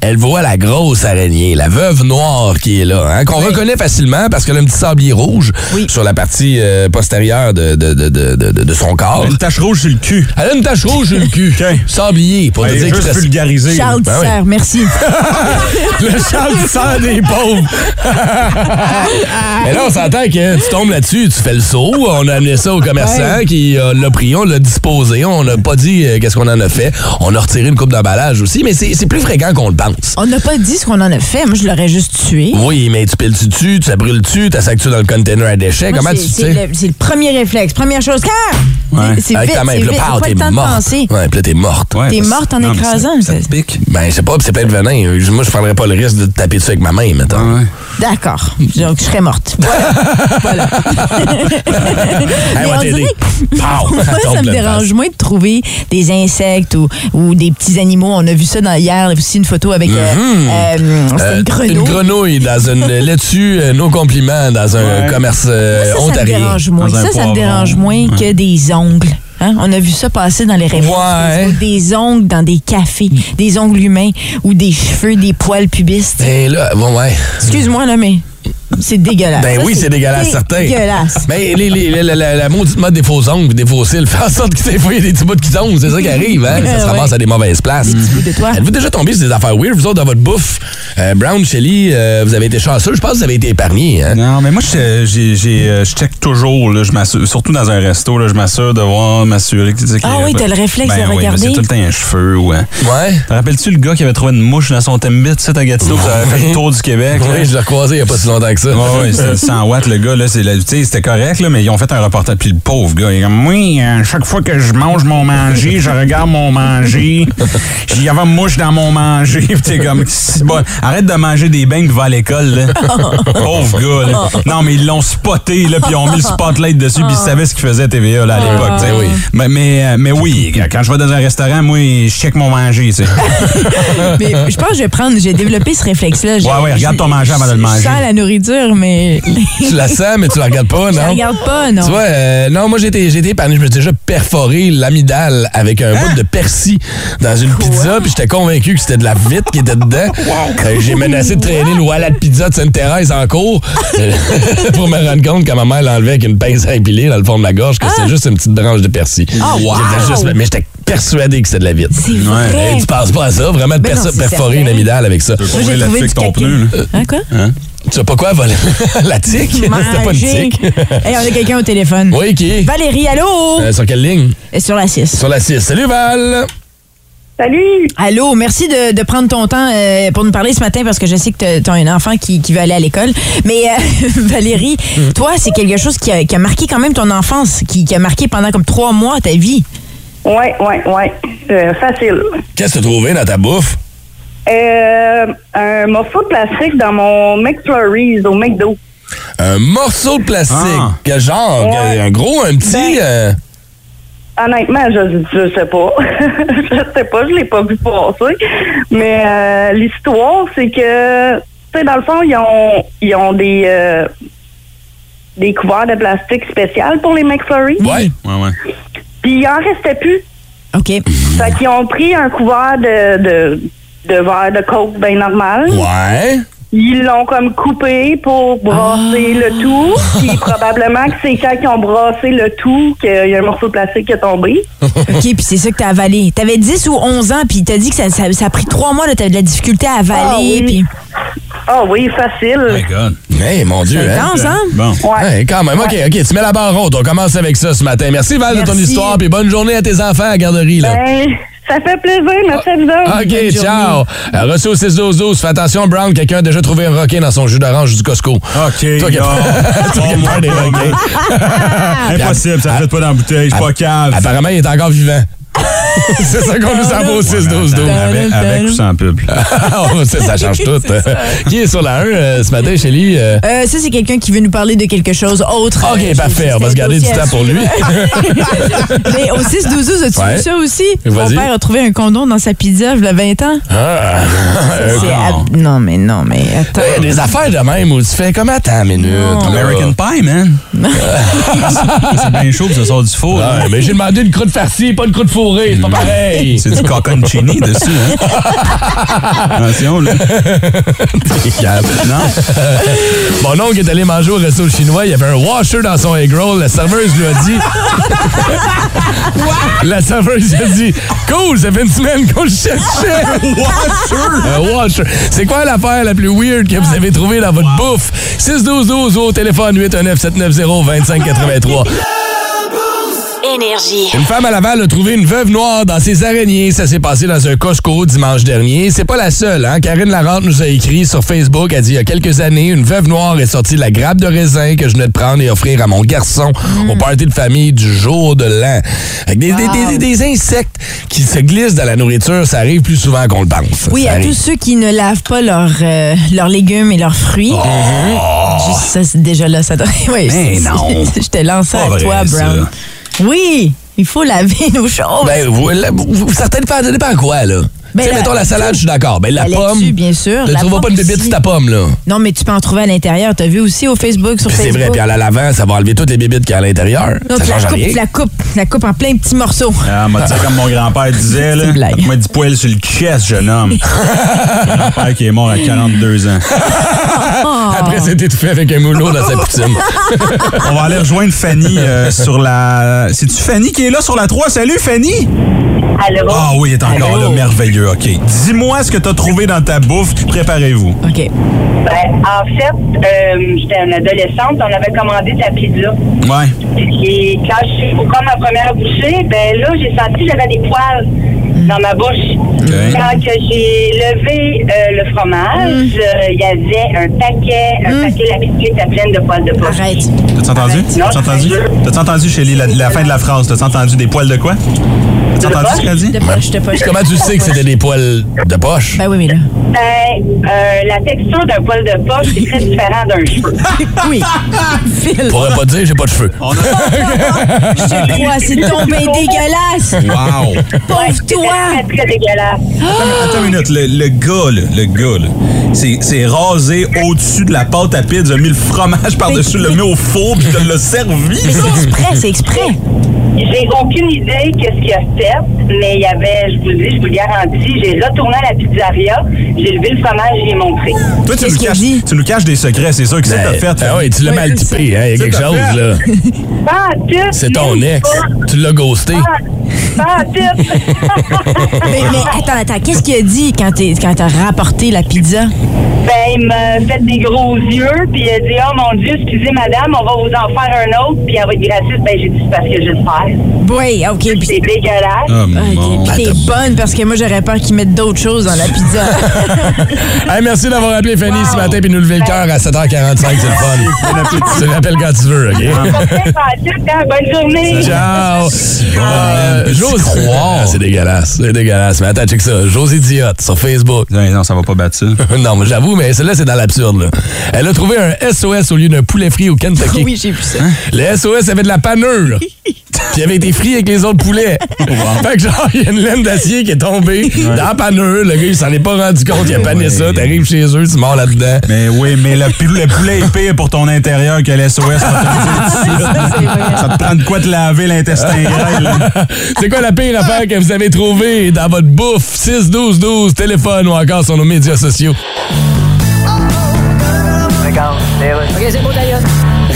elle voit la grosse araignée, la veuve noire qui est là, hein, qu'on reconnaît facilement parce qu'elle a un petit sablier rouge sur la partie euh, postérieure de, de, de, de, de- de son corps. Une tache rouge sur le cul. Elle a une tache rouge sur le cul. (laughs) Sablier, pour te dire que c'est- vulgarisé. Charles Ben oui. Merci. (laughs) le Charles Tisser des pauvres. (laughs) Mais là, on s'entend que tu tombes là-dessus, tu fais le saut. On a amené ça au commerçant Ouais. qui euh, l'a pris, on l'a disposé. On n'a pas dit euh, qu'est-ce qu'on en a fait. On a retiré une coupe d'emballage aussi, mais c'est plus fréquent qu'on le pense. On n'a pas dit ce qu'on en a fait. Moi, je l'aurais juste tué. Oui, mais tu piles-tu dessus, tu brûles dessus, tu sacs-tu dans le container à déchets? Moi, Comment tu c'est sais? le, c'est le premier réflexe. Première chose. Car! C'est Avec vite, ta main, c'est puis là, vite. pow, Faut pas t'es le temps de morte. penser. Ouais, puis là, t'es morte. T'es morte en écrasant. ça- Ben, je sais pas, puis c'est plein de venin. Moi, je prendrais pas le risque de te taper dessus avec ma main, mettons. D'accord. Donc, je serais morte. Voilà. (laughs) (laughs) Mais va on t'aider. dirait que- Pow! (laughs) Moi, Tombe ça me dérange moins de trouver des insectes ou, ou des petits animaux. On a vu ça dans, hier, aussi une photo avec euh, Euh, une grenouille. Une grenouille dans une laitue, euh, nos compliments, dans un commerce euh, Ça, ça me ontarien. dérange moins. Ça, ça me dérange moins que des ongles. Hein? On a vu ça passer dans les références. Facebook, Des ongles dans des cafés, des ongles humains ou des cheveux, des poils pubistes. Ben là, bon, ouais. Excuse-moi, là, mais c'est dégueulasse. Ben Ça, oui, c'est dégueulasse, certain. dégueulasse. Mais les, les- la, la- la- la maudite mode des faux ongles et des faux cils (laughs) fait en sorte que des fois, il y a des petits bouts qui tombent. C'est ça qui arrive, hein? (laughs) Ça se Ouais. ramasse à des mauvaises places. toi. Êtes-vous déjà tombé sur des affaires weird, vous autres, dans votre bouffe? Euh, Brown, Shelly, euh, vous avez été chanceux. Je pense que vous avez été épargnés, hein? Non, mais moi, je, j'ai- j'ai, euh, je check toujours, là, je surtout dans un resto, là, je m'assure de voir, m'assurer que Ah oui, t'as le réflexe ben de oui, regarder. C'est tout le temps un cheveu, ouais. Ouais. Te rappelles-tu le gars qui avait trouvé une mouche dans son Timbit, tu sais, à Gatineau, qui avait fait le tour du Québec? (laughs) Oui, je l'ai recroisé il n'y a pas si longtemps que ça. Ouais, ouais, c'était 100 (laughs) watts, le gars, là, c'est, la- c'était correct, là, mais ils ont fait un reportage. Puis le pauvre gars, il est comme, oui, euh, chaque fois que je mange mon manger, je regarde mon manger. Il y avait une mouche dans mon manger. Puis t'es comme, c'est bon, arrête de manger des beignes puis va à l'école, là. pauvre gars, là. Non, mais ils l'ont spoté, là, puis ils ont mis le spotlight dessus, puis ils savaient ce qu'ils faisaient à TVA, là, à l'époque, tu sais. oui. Mais, mais, euh, mais oui, quand je vais dans un restaurant, moi, je check mon manger, tu sais. Mais je pense que je vais prendre, j'ai développé ce réflexe-là. Je- Ouais, ouais, regarde ton manger avant de le Je manger. Sens la nourriture, mais. (laughs) tu la sens, mais tu la regardes pas, Je non? la regarde pas, non. Tu vois, euh, non, moi j'ai été, j'ai été épargné. Je me suis déjà perforé l'amidale avec un Hein? bout de persil dans une pizza, puis j'étais convaincu que c'était de la vitre qui était dedans. (laughs) Euh, j'ai menacé de traîner le Wallet Pizza de Sainte-Thérèse en cours euh, (laughs) pour me rendre compte que ma mère l'enlevait avec une pince à épiler dans le fond de ma gorge, que c'était juste une petite branche de persil. Ah, wow! Juste- mais j'étais persuadé que c'était de la vitre. C'est. Hey, tu penses pas à ça, vraiment de Ben perforer une amidale avec ça. Tu peux couvrir là-dessus avec ton pneu, là. Hein, quoi? Tu sais pas quoi, voler? (laughs) la tique? (laughs) C'était pas une Magique. tique. (laughs) Hey, on a quelqu'un au téléphone. Oui, qui? Valérie, allô? Euh, sur quelle ligne? Euh, Sur la 6. Sur la 6. Salut Val! Salut! Allô, merci de, de prendre ton temps euh, pour nous parler ce matin parce que je sais que tu as un enfant qui, qui veut aller à l'école. Mais euh, Valérie, Hmm. toi, c'est quelque chose qui a, qui a marqué quand même ton enfance, qui, qui a marqué pendant comme trois mois ta vie. Ouais, ouais, ouais. Euh, facile. Qu'est-ce que tu as trouvé dans ta bouffe? Euh, un morceau de plastique dans mon McFlurries au McDo. Un morceau de plastique? Ah. Quel genre? Ouais. Un gros, un petit? Ben- euh, Honnêtement, je, je sais pas. (laughs) je sais pas, je l'ai pas vu passer. Mais euh, l'histoire, c'est que, tu sais, dans le fond, ils ont, ils ont des, euh, des couverts de plastique spécial pour les McFlurries. Ouais. Ouais, ouais. Puis il en restait plus. OK. Fait qu'ils ont pris un couvert de, de, de verre de coke bien normal. Ouais. Ils l'ont comme coupé pour brasser le tout. Puis probablement que c'est quand ils ont brassé le tout qu'il y a un morceau de plastique qui est tombé. OK, puis c'est ça que t'as avalé. T'avais 10 ou 11 ans, puis t'as dit que ça, ça, ça a pris trois mois, t'avais de la difficulté à avaler. Ah oui. Ah oui, facile. My God. Hey, mon Dieu. C'est hein? intense, hein? Bon. Ouais. Hey, quand même. OK, OK. Tu mets la barre haute. On commence avec ça ce matin. Merci, Val, de ton histoire. Puis bonne journée à tes enfants à la garderie. Là. Ben, ça fait plaisir, merci à vous autres. OK, ciao. Euh, reçu au 6 12 12 Fais attention, Brown. Quelqu'un a déjà trouvé un requin dans son jus d'orange du Costco. OK. Toi qui non. (laughs) toi qui as peur des requins. Impossible, ça ne fait pas dans la bouteille, je suis pas cave. Apparemment, il est encore vivant. C'est ça qu'on nous envoie au 6 12 12 Avec, avec ou sans pub. (laughs) ça, ça change tout. Qui est sur la 1 euh, ce matin, Shelly? Euh, Euh, ça, c'est quelqu'un qui veut nous parler de quelque chose autre. OK, Euh, parfait. On va se garder du temps pour lui. (laughs) Mais au 6 12 12 as-tu Ouais. vu ça aussi? Mon père a trouvé un condom dans sa pizza, il a 20 ans. Ah, ab- Non, mais non, mais attends. Il y a des affaires de même où tu fais comme attends une minute. American Pie, man. (laughs) c'est bien chaud, puis ça sort du four. Ouais, hein. mais j'ai demandé une croûte farcie, pas une croûte C'est pas pareil. (laughs) C'est du cocconcini dessus, hein? (laughs) Attention, là. Non? Mon oncle est allé manger au resto chinois. Il y avait un washer dans son egg roll. La serveuse lui a dit. (laughs) La serveuse lui a dit Cool, ça fait une semaine qu'on le cherchait. Un washer? C'est quoi l'affaire la plus weird que vous avez trouvée dans votre bouffe? 612 ou au téléphone 819 790 2583. Énergie. Une femme à Laval a trouvé une veuve noire dans ses araignées. Ça s'est passé dans un Costco dimanche dernier. C'est pas la seule. Hein? Karine Larente nous a écrit sur Facebook. Elle dit il y a quelques années, une veuve noire est sortie de la grappe de raisin que je venais de prendre et offrir à mon garçon au party de famille du jour de l'an. Avec Des, des- des- des insectes qui se glissent dans la nourriture, ça arrive plus souvent qu'on le pense. Oui, Ça à arrive. tous ceux qui ne lavent pas leurs euh, leurs légumes et leurs fruits. Juste ça, déjà là, ça doit. (laughs) Oui, Mais non. Je te lance Pas à toi, ça. Oui, il faut laver (laughs) nos choses. Ben, vous, la- vous- dépend, ça dépend quoi, là? Ben, tu sais, la- mettons la salade, je suis d'accord. Ben, la, La pomme. laitue, bien sûr. Tu La trouveras pas une bébite ta pomme, là. Non, mais tu peux en trouver à l'intérieur. T'as vu aussi au Facebook, sur Puis c'est Facebook? vrai, puis en la lavant, ça va enlever toutes les bébites qu'il y a à l'intérieur. Non, ça tu la change coupes, rien. tu la coupes, tu la coupes en plein petits morceaux. Ah, m'a dit comme mon grand-père disait, là. blague. M'a dit poil sur le chest, jeune homme. (laughs) Mon grand-père qui est mort à 42 ans. (laughs) Après, c'est étouffé avec un moulot dans sa poutine. (laughs) On va aller rejoindre Fanny euh, sur la. C'est-tu Fanny qui est là sur la 3? Salut, Fanny! Allô? Ah oui, elle est encore Allô? là, merveilleux, OK. Dis-moi ce que t'as trouvé dans ta bouffe, puis préparez-vous. OK. Ben, en fait, euh, j'étais une adolescente, on avait commandé de la pizza. Ouais. Et quand je suis pour prendre ma première bouchée, ben là, j'ai senti que j'avais des poils dans ma bouche. Quand j'ai levé euh, le fromage, euh, il y avait un paquet, un paquet, la pizza était pleine de poils de bouche. Arrête. T'as-tu entendu? Non, T'as-tu entendu? T'as-tu entendu, Shelly, la, la fin de la phrase? T'as-tu entendu des poils de quoi? T'as De entendu ce poche? qu'elle a dit? De poche, de poche. Comment tu sais que c'était des poils de poche? Ben oui, mais là. Ben, euh, la texture d'un poil de poche, c'est très différent d'un cheveu. (laughs) Oui. Phil. Je pourrais pas te dire, j'ai pas de cheveux. Je te crois, (laughs) c'est tombé dégueulasse. Wow! Pauvre toi. Très, très dégueulasse. Attends une minute, le, le gars, là, le gars, là, c'est, c'est rasé au-dessus de la pâte à pizza, a mis le fromage par-dessus, le mis au four, puis te l'a servi. Mais c'est exprès, c'est exprès. J'ai aucune idée qu'est-ce qu'il a fait, mais il y avait, je vous le dis, je vous le garantis, j'ai retourné à la pizzeria, j'ai levé le fromage et j'ai montré. Toi, tu Qu'est-ce nous, qu'il a caches, dit? tu nous caches des secrets, c'est sûr que c'est que t'as fait. Ah oui, tu l'as mal typé, hein? Il y a quelque ta chose, fait. là. Pas (laughs) C'est ton ex. pas. Tu l'as ghosté. Pas tout. (laughs) Mais, mais attends, attends, qu'est-ce qu'il a dit quand t'es- quand t'as rapporté la pizza? Ben, il m'a fait des gros yeux, puis il a dit, oh mon Dieu, excusez madame, on va vous en faire un autre, puis elle va être gratuite. Ben, j'ai dit, c'est parce que je vais le faire. Oui, OK. Puis C'est dégueulasse. Mon. puis t'es bonne parce que moi, j'aurais peur qu'ils mettent d'autres choses dans la pizza. (laughs) Hey, merci d'avoir appelé Fanny ce matin puis nous lever le cœur à 7h45, c'est le fun. tu rappelles quand tu veux, OK? Hein? Bonne journée. Ciao! Euh, José- croire? Ah, c'est dégueulasse, c'est dégueulasse. Mais attends, check ça. Josie Diotte sur Facebook. Non, non, ça va pas battre ça. (laughs) non, mais j'avoue, mais celle-là, c'est dans l'absurde. là. Elle a trouvé un SOS au lieu d'un poulet frit au Kentucky. (laughs) oui, j'ai vu ça. Le SOS avait de la panure. (laughs) Puis il avait été frit avec les autres poulets. fait que genre, il y a une laine d'acier qui est tombée dans la panure. Le gars, il s'en est pas rendu compte. Il a pané ça. T'arrives chez eux, tu mords là-dedans. Mais oui, mais le, pou- le poulet est pire pour ton intérieur que le suite. (laughs) Ça te prend de quoi te laver l'intestin grêle. là. C'est quoi la pire affaire que vous avez trouvée dans votre bouffe? 6 12 12 téléphone ou encore sur nos médias sociaux. OK, c'est bon, d'ailleurs.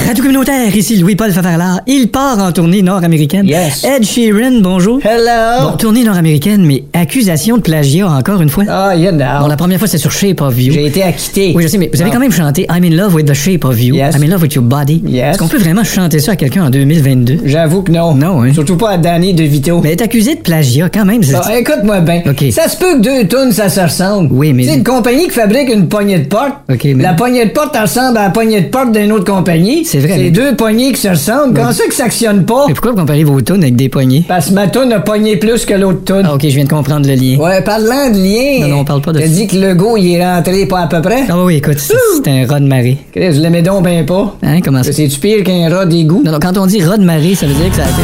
Radio communautaire, ici Louis-Paul Favarlard. Il part en tournée nord-américaine. Yes. Ed Sheeran, bonjour. Hello. Bon, tournée nord-américaine, mais accusation de plagiat encore une fois. Ah, you know. Bon, la première fois, c'est sur Shape of You. J'ai été acquitté. Oui, je sais, mais vous avez Ah. quand même chanté I'm in love with the shape of you. Yes. I'm in love with your body. Yes. Est-ce qu'on peut vraiment chanter ça à quelqu'un en 2022? J'avoue que non. Non, hein? Surtout pas à Danny DeVito. Mais elle est accusée de plagiat quand même. c'est- Ah, écoute-moi bien. OK. Ça se peut que deux tonnes, ça se ressemble. Oui, mais- C'est une compagnie qui fabrique une poignée de porte. OK, mais- La poignée de porte ressemble à la poignée de porte d'une autre compagnie. C'est vrai. C'est deux poignées qui se ressemblent. Comment ça que ça actionne pas? Mais pourquoi vous comparez vos tunes avec des poignées? Parce que ma toune a pogné plus que l'autre toune. Ah, ok, je viens de comprendre le lien. Ouais, parlant de lien. Non, non, on parle pas de T'as ça. dit que le go, il est rentré pas à peu près? Ah oui, écoute, c'est c'est un rat de marée. Chris, je l'aimais donc ben pas. Hein, comment ça? C'est-tu pire qu'un rat d'égout? Non, non, quand on dit rat de marée, ça veut dire que ça a été...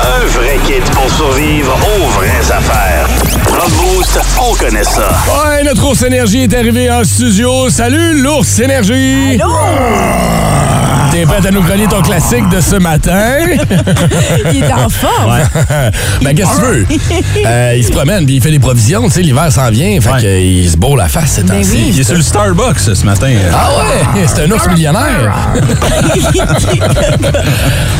Un vrai kit pour survivre affaires. On connaît ça. Ouais, notre ours énergie est arrivé en studio. Salut, l'ours énergie! Allô? T'es prête à nous connaître ton classique de ce matin? (laughs) Il est en forme. (laughs) ben, qu'est-ce que tu veux? (laughs) Euh, il se promène, puis il fait des provisions. Tu sais, l'hiver s'en vient, fait qu'il se bourre la face ces Ben temps-ci. oui. Il est sur le Starbucks ce matin. Ah ouais? C'est un ours millionnaire.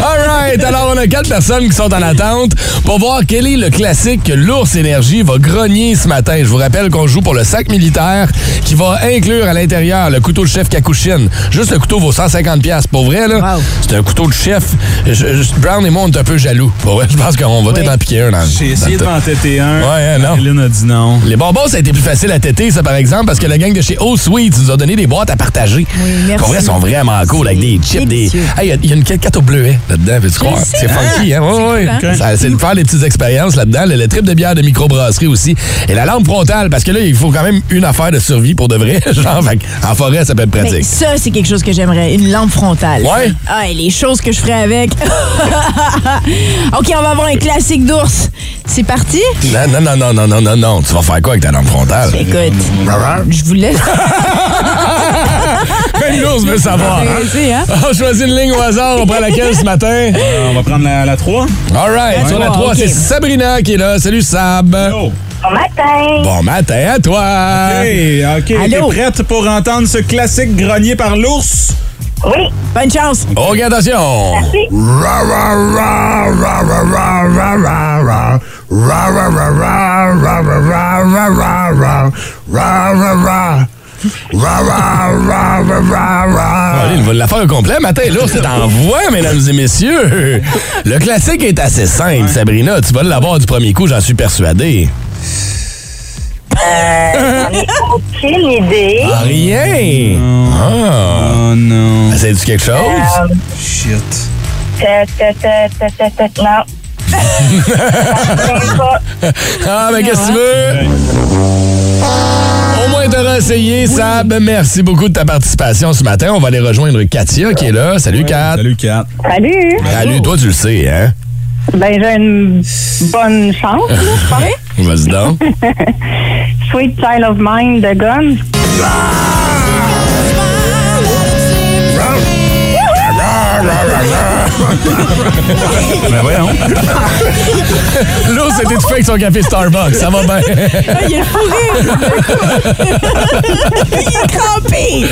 All right. Alors, on a quatre personnes qui sont en attente pour voir quel est le classique que l'ours énergie va grogner ce matin. Je vous rappelle qu'on joue pour le sac militaire qui va inclure à l'intérieur le couteau de chef Kakushin. Juste le couteau vaut 150 pièces Pour vrai, là, c'est un couteau de chef. Je- je- Brown et moi, on est un peu jaloux. Pour vrai, je pense qu'on va peut-être en piquer un. J'ai essayé dans de le m'en têter un. Ouais, hein, non. Marilyn a dit non. les bonbons, ça a été plus facile à têter, ça, par exemple, parce que la gang de chez Oh Sweet nous a donné des boîtes à partager. merci. Pour vrai, ils sont vraiment cool, avec des chips, des... délicieux. Hey, Il y a- il y, a une quête au bleuet là-dedans, peux-tu croire? C'est hein? funky, hein? Cool, hein? Ça- C'est de faire des petites expériences là-dedans. Le, le trip de bière de microbrasserie aussi. Et la lampe frontale, parce que là, il faut quand même une affaire de survie pour de vrai. (laughs) Genre, en forêt, ça peut être Mais pratique. ça, c'est quelque chose que j'aimerais. Une lampe frontale. Ouais. Ah, et les choses que je ferais avec. (laughs) OK, on va avoir un classique d'ours. C'est parti? Non, non, non, non, non, non, non, non. Tu vas faire quoi avec ta lampe frontale? Écoute, je vous laisse. (laughs) L'ours veut savoir. Intéressé, hein? On choisit une ligne au hasard. On prend laquelle ce matin? Euh, on va prendre la, la 3. All right. La Sur la trois, 3, ok. c'est Sabrina qui est là. Salut, Sab. Oh. Bon matin! Bon matin à toi. Hey, OK. T'es Allô? prête pour entendre ce classique grogné par l'ours? Oui, Bonne chance. OK, attention. merci. Ra, ra, ra, ra, ra, ra, ra, ra, ra. Ra, ra, ra, ra, ra, ra, ra, ra, ra, ra. Ra, ra, ra. Ra, ra, ra, ra, ra, ra. Allez, il va la faire au complet matin. Là, c'est en voix, mesdames et messieurs. Le classique est assez simple, Sabrina. Tu vas l'avoir du premier coup, j'en suis persuadé. Euh, j'en ai aucune idée. Ah, rien. Ah. Oh non. Essayes-tu quelque chose? Euh, Shit. ta, ta, ta, ta, ta, ta, non. (laughs) Je sais pas. Ah, mais qu'est-ce que tu veux? Au moins, t'auras essayé, Sab. Merci beaucoup de ta participation ce matin. On va aller rejoindre Katia qui est là. Salut, Kat. Salut, Kat. Salut! Salut, toi, tu le sais, hein? Ben, j'ai une bonne chance, là, je pense. Vas-y donc. (laughs) Sweet Child of Mine de Guns. (laughs) Ben voyons. L'eau s'est étouffé avec son café Starbucks. Ça va bien. Ah, il a le fou rire. il est crampé.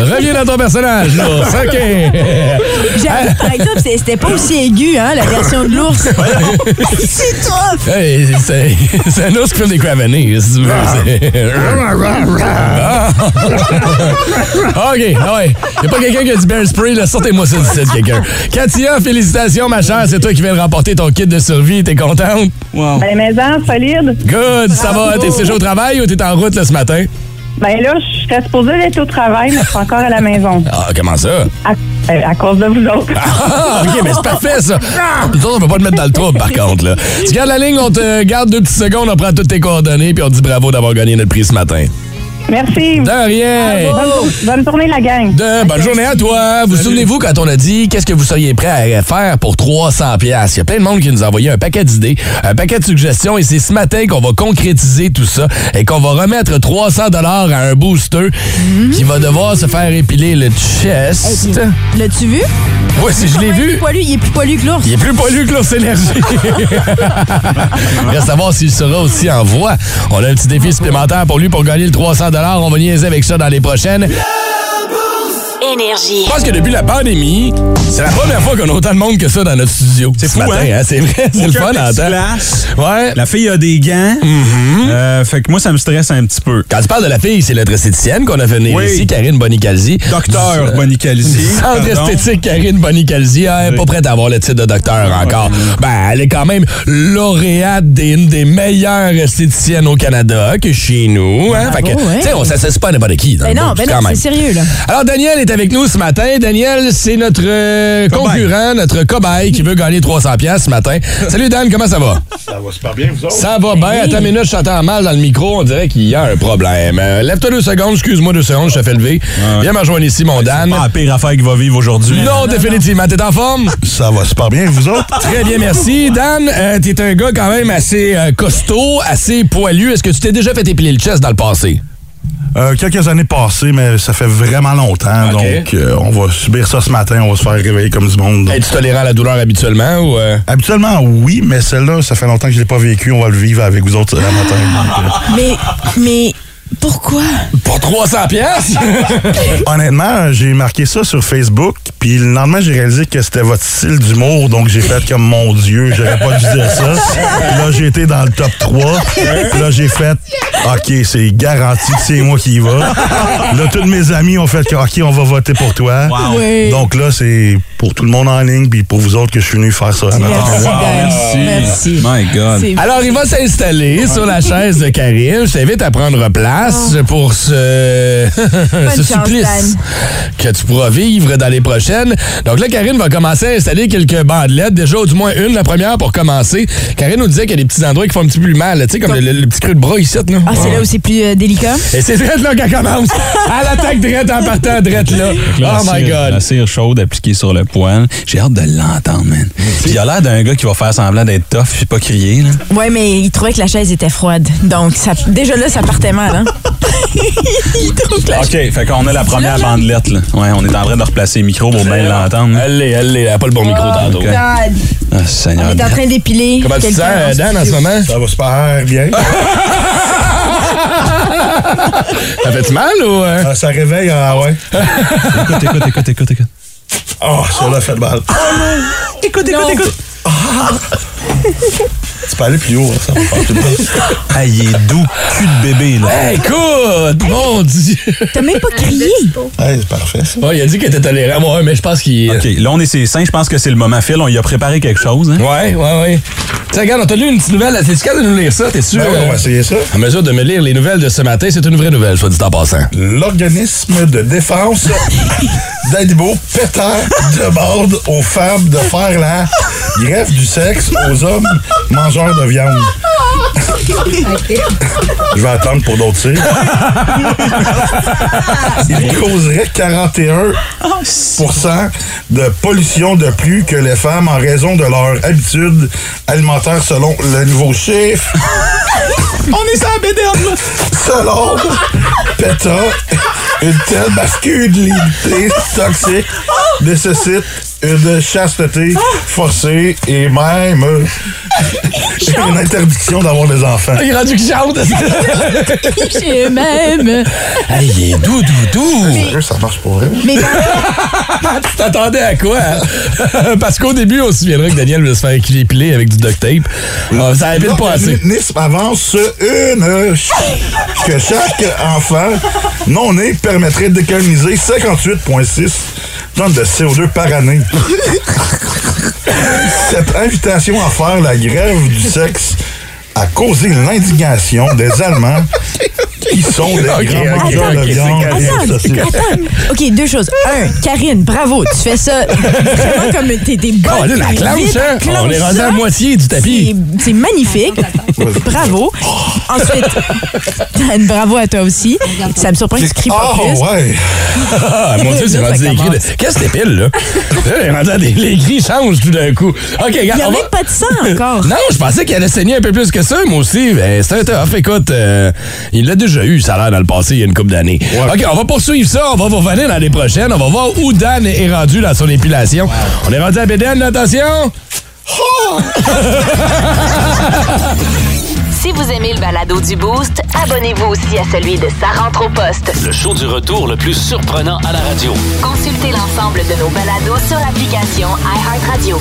Reviens dans ton personnage, l'ours. OK. J'avoue, Par exemple, c'était pas aussi aigu, hein, la version de l'ours. c'est tough. Hey, c'est un ours qui fait des cravenés, si tu veux. (laughs) Ah. OK, ah ouais. Y a pas quelqu'un qui a du bear spray, là. Sortez-moi ça d'ici, quelqu'un. Katia, félicitations, ma chère. C'est toi qui viens de remporter ton kit de survie. T'es contente? Wow. Ben, maison solide. Good, ça va. T'es déjà au travail ou t'es en route là, ce matin? Ben là, je serais supposée être au travail, mais je suis encore à la maison. Ah, comment ça? À, euh, à cause de vous autres. Ah, OK, mais c'est parfait, ça. Nous autres, on peut pas te mettre dans le trouble, par contre. Là. Tu gardes la ligne, on te garde deux petites secondes, on prend toutes tes coordonnées, puis on te dit bravo d'avoir gagné notre prix ce matin. Merci. De rien. Bonne, bonne journée, la gang. De, bonne journée à toi. Vous souvenez-vous quand on a dit qu'est-ce que vous seriez prêt à faire pour 300 pièces Il y a plein de monde qui nous a envoyé un paquet d'idées, un paquet de suggestions et c'est ce matin qu'on va concrétiser tout ça et qu'on va remettre 300 dollars à un booster qui va devoir se faire épiler le chest. L'as-tu vu? Oui, si je l'ai vu. Poilu, il est plus poilu que l'ours. Il est plus poilu que l'ours énergie. (laughs) Reste à savoir s'il sera aussi en voix. On a un petit défi supplémentaire pour lui pour gagner le 300 On va niaiser avec ça dans les prochaines. Énergie. Je pense que depuis la pandémie, c'est la première fois qu'on a autant de monde que ça dans notre studio. C'est fou, matin, hein? C'est vrai, c'est le fun à. Ouais. La fille a des gants. Euh, fait que moi, ça me stresse un petit peu. Quand tu parles de la fille, c'est notre esthéticienne qu'on a Oui. ici, Karine Bonicalzi. Docteur Bonicalzi. Centre esthétique Karine Bonicalzi. Elle est pas prête à avoir le titre de docteur encore. Ben, elle est quand même lauréate d'une des meilleures esthéticiennes au Canada que chez nous. Hein? Fait que, ouais. tu sais, on s'associe pas à n'importe qui. dans Ben non, ben non, c'est sérieux, là. Alors, Daniel est avec nous ce matin. Daniel, c'est notre euh, concurrent, notre cobaye qui veut gagner 300 pièces ce matin. (laughs) Salut Dan, comment ça va? Ça va super bien, vous autres? Ça va bien. Attends une minute, je t'entends mal dans le micro. On dirait qu'il y a un problème. Euh, Lève-toi deux secondes. Excuse-moi deux secondes, je te fais lever. Viens me rejoindre ici, mon Dan. Pas la pire affaire qu'il va vivre aujourd'hui. Non, définitivement. T'es en forme? (laughs) Ça va super bien, vous autres? Très bien, merci. Dan, euh, t'es un gars quand même assez costaud, assez poilu. Est-ce que tu t'es déjà fait épiler le chest dans le passé? Euh, quelques années passées, mais ça fait vraiment longtemps. Donc, euh, on va subir ça ce matin. On va se faire réveiller comme du monde. Es-tu tolérant à la douleur habituellement ou... euh? Habituellement, oui, mais celle-là, ça fait longtemps que je l'ai pas vécu. On va le vivre avec vous autres le matin. Donc, euh, Mais, mais, pourquoi? Pour 300 pièces? (laughs) Honnêtement, j'ai marqué ça sur Facebook, puis le lendemain, j'ai réalisé que c'était votre style d'humour, donc j'ai fait comme mon Dieu, j'aurais pas dû dire ça. Puis là, j'ai été dans le top 3. Puis là, j'ai fait OK, c'est garanti que c'est moi qui y va. Là, tous mes amis ont fait que OK, on va voter pour toi. Oui. Donc là, c'est pour tout le monde en ligne, puis pour vous autres que je suis venu faire ça. Merci, Merci. My God. Alors, il va s'installer sur la chaise de Karine. Je t'invite à prendre place pour ce, (laughs) supplice que tu pourras vivre dans les prochaines. Donc là, Karine va commencer à installer quelques bandelettes. Déjà, au du moins une, la première pour commencer. Karine nous disait qu'il y a des petits endroits qui font un petit peu plus mal. Tu sais, comme le, le- le petit creux de bras ici. Là. Ah, c'est là où c'est plus euh, délicat? Et c'est drette là qu'elle commence. (laughs) Elle attaque drette en partant drette là. La Oh my cire- God. La cire chaude appliquée sur le poil. J'ai hâte de l'entendre, man. Puis il a l'air d'un gars qui va faire semblant d'être tough puis pas crier, là. Ouais, mais il trouvait que la chaise était froide. Donc, ça, déjà là, ça partait mal, hein? (laughs) OK, fait qu'on a la première bandelette, là. Ouais, on est en train de replacer le micro pour bien l'entendre. Elle l'est, elle l'est. Elle a pas le bon micro tantôt. Oh, God. Ah, Seigneur. On est en train d'épiler. Comment tu te sens, Dan, en ce moment? Ça va super bien. (laughs) Ça fait-tu mal ou... euh? Ah, ça réveille, ah ouais. Écoute, écoute, écoute, écoute, écoute. Oh, ça l'a fait mal. Écoute, écoute, écoute. (laughs) Tu peux aller plus haut, hein, ça va faire tout le monde. (laughs) Ah, il est doux, cul de bébé, là. Hey, écoute, mon Dieu. T'as même pas crié. (laughs) Hey, c'est parfait, ça. Ouais, il a dit qu'il était tolérant. Ouais, mais je pense qu'il. OK, là, on est ses seins. Je pense que c'est le moment, Phil. On y a préparé quelque chose, hein? Ouais, ouais, ouais. Tiens, regarde, on t'a lu une petite nouvelle. C'est-tu capable de nous lire ça? T'es sûr? Ben ouais, on va euh, essayer ça. À mesure de me lire les nouvelles de ce matin, c'est une vraie nouvelle, soit dit en passant. L'organisme de défense (laughs) d'animaux pétard demande aux femmes de faire la greffe du sexe aux hommes mangeurs de viande. Je vais attendre pour d'autres tirs. Il causerait 41% de pollution de plus que les femmes en raison de leur habitude alimentaire selon le nouveau chiffre. (laughs) On est sur la bédaine, là. Selon PETA, une telle masculinité toxique nécessite une chasteté forcée et même une interdiction d'avoir des enfants. Il est rendu que chante. (laughs) J'ai même. Hey, il est doux, doux, doux. Sérieux, ça marche pour vrai? Mais tu t'attendais à quoi? (laughs) Parce qu'au début, on se souviendra que Daniel voulait se faire épiler avec du duct tape. Ah, ça avait pas assez. L'organisme avance une que chaque enfant non né permettrait d'économiser 58,6 tonnes de CO2 par année. (laughs) Cette invitation à faire la grève du sexe a causé l'indignation des Allemands qui sont de Attends, attends. OK, deux choses. Un, Karine, bravo. Tu fais ça vraiment comme t'es des bonnes. Oh, là, la hein? On est rendu à moitié du tapis. C'est- magnifique. Bravo. Ensuite, Dan, bravo à toi aussi. Ça me surprend que tu cries pas Oh, plus. ouais! Ah, mon Dieu, c'est Là, rendu des cris. Qu'est-ce que t'es pile, là? Là, Les cris changent tout d'un coup. OK, regarde. Il n'y a même pas de sang encore. Non, je pensais qu'elle allait saigner un peu plus que ça, moi aussi. Ben, c'est un tough. Écoute, euh, il l'a déjà eu, ça a l'air dans le passé, il y a une couple d'années. OK, on va poursuivre ça. On va vous revenir dans les prochaines. On va voir où Dan est rendu dans son épilation. On est rendu à Bédène, là, attention. (laughs) Si vous aimez le balado du Boost, abonnez-vous aussi à celui de Sa rentre au poste. Le show du retour le plus surprenant à la radio. Consultez l'ensemble de nos balados sur l'application iHeartRadio.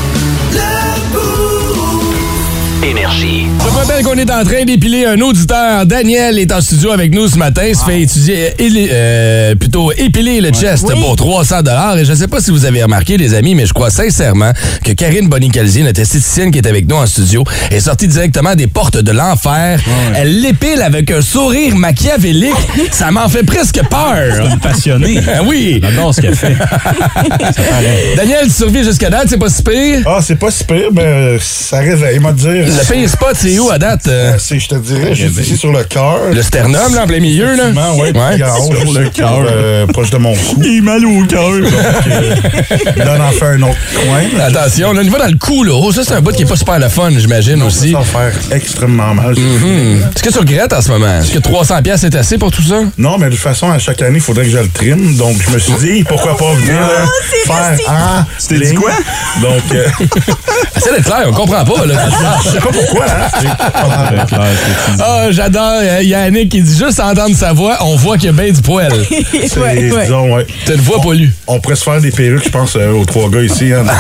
Énergie. Je vous rappelle qu'on est en train d'épiler un auditeur. Daniel est en studio avec nous ce matin. Il se fait étudier, éli- euh, plutôt épiler le chest Oui. pour 300 Et je ne sais pas si vous avez remarqué, les amis, mais je crois sincèrement que Karine Bonicalzi, notre esthéticienne qui est avec nous en studio, est sortie directement des portes de l'enfer. Elle l'épile avec un sourire machiavélique. Ça m'en fait presque peur. Passionné. (laughs) Ah oui. J'adore ce qu'elle fait. (laughs) Daniel, tu survis jusqu'à date, c'est pas si pire? Ah, c'est pas si pire, mais ça réveille, m'a dire. Le pire spot, c'est où à date? euh? C'est, je te dirais, juste ici sur le cœur. Le sternum, là, en plein milieu, là? Effectivement, ouais, Sur le cœur. euh, proche de mon cou. (laughs) Il est mal au cœur. Donc, euh, là, on en fait un autre coin. Attention, là, on y va dans le cou, là. Oh, ça, c'est un bout qui est pas super le fun, j'imagine aussi. Ça va faire extrêmement mal. Mhm. Est-ce que tu regrettes en ce moment? Est-ce que 300 pièces est assez pour tout ça? Non, mais de toute façon, à chaque année, il faudrait que je le trim. Donc, je me suis dit, pourquoi pas venir là, faire ah, Tu t'es dit quoi? Donc, euh, (laughs) C'est d'être clair, on comprend pas, là. (laughs) je sais pas pourquoi. Hein? Ah, j'adore. euh, Yannick qui dit juste entendre sa voix, on voit qu'il y a bien du poil. (laughs) C'est, Ouais, ouais. disons, ouais. T'as une voix pollue. On pourrait se faire des perruques, je pense, euh, aux trois gars ici. Hein. (laughs)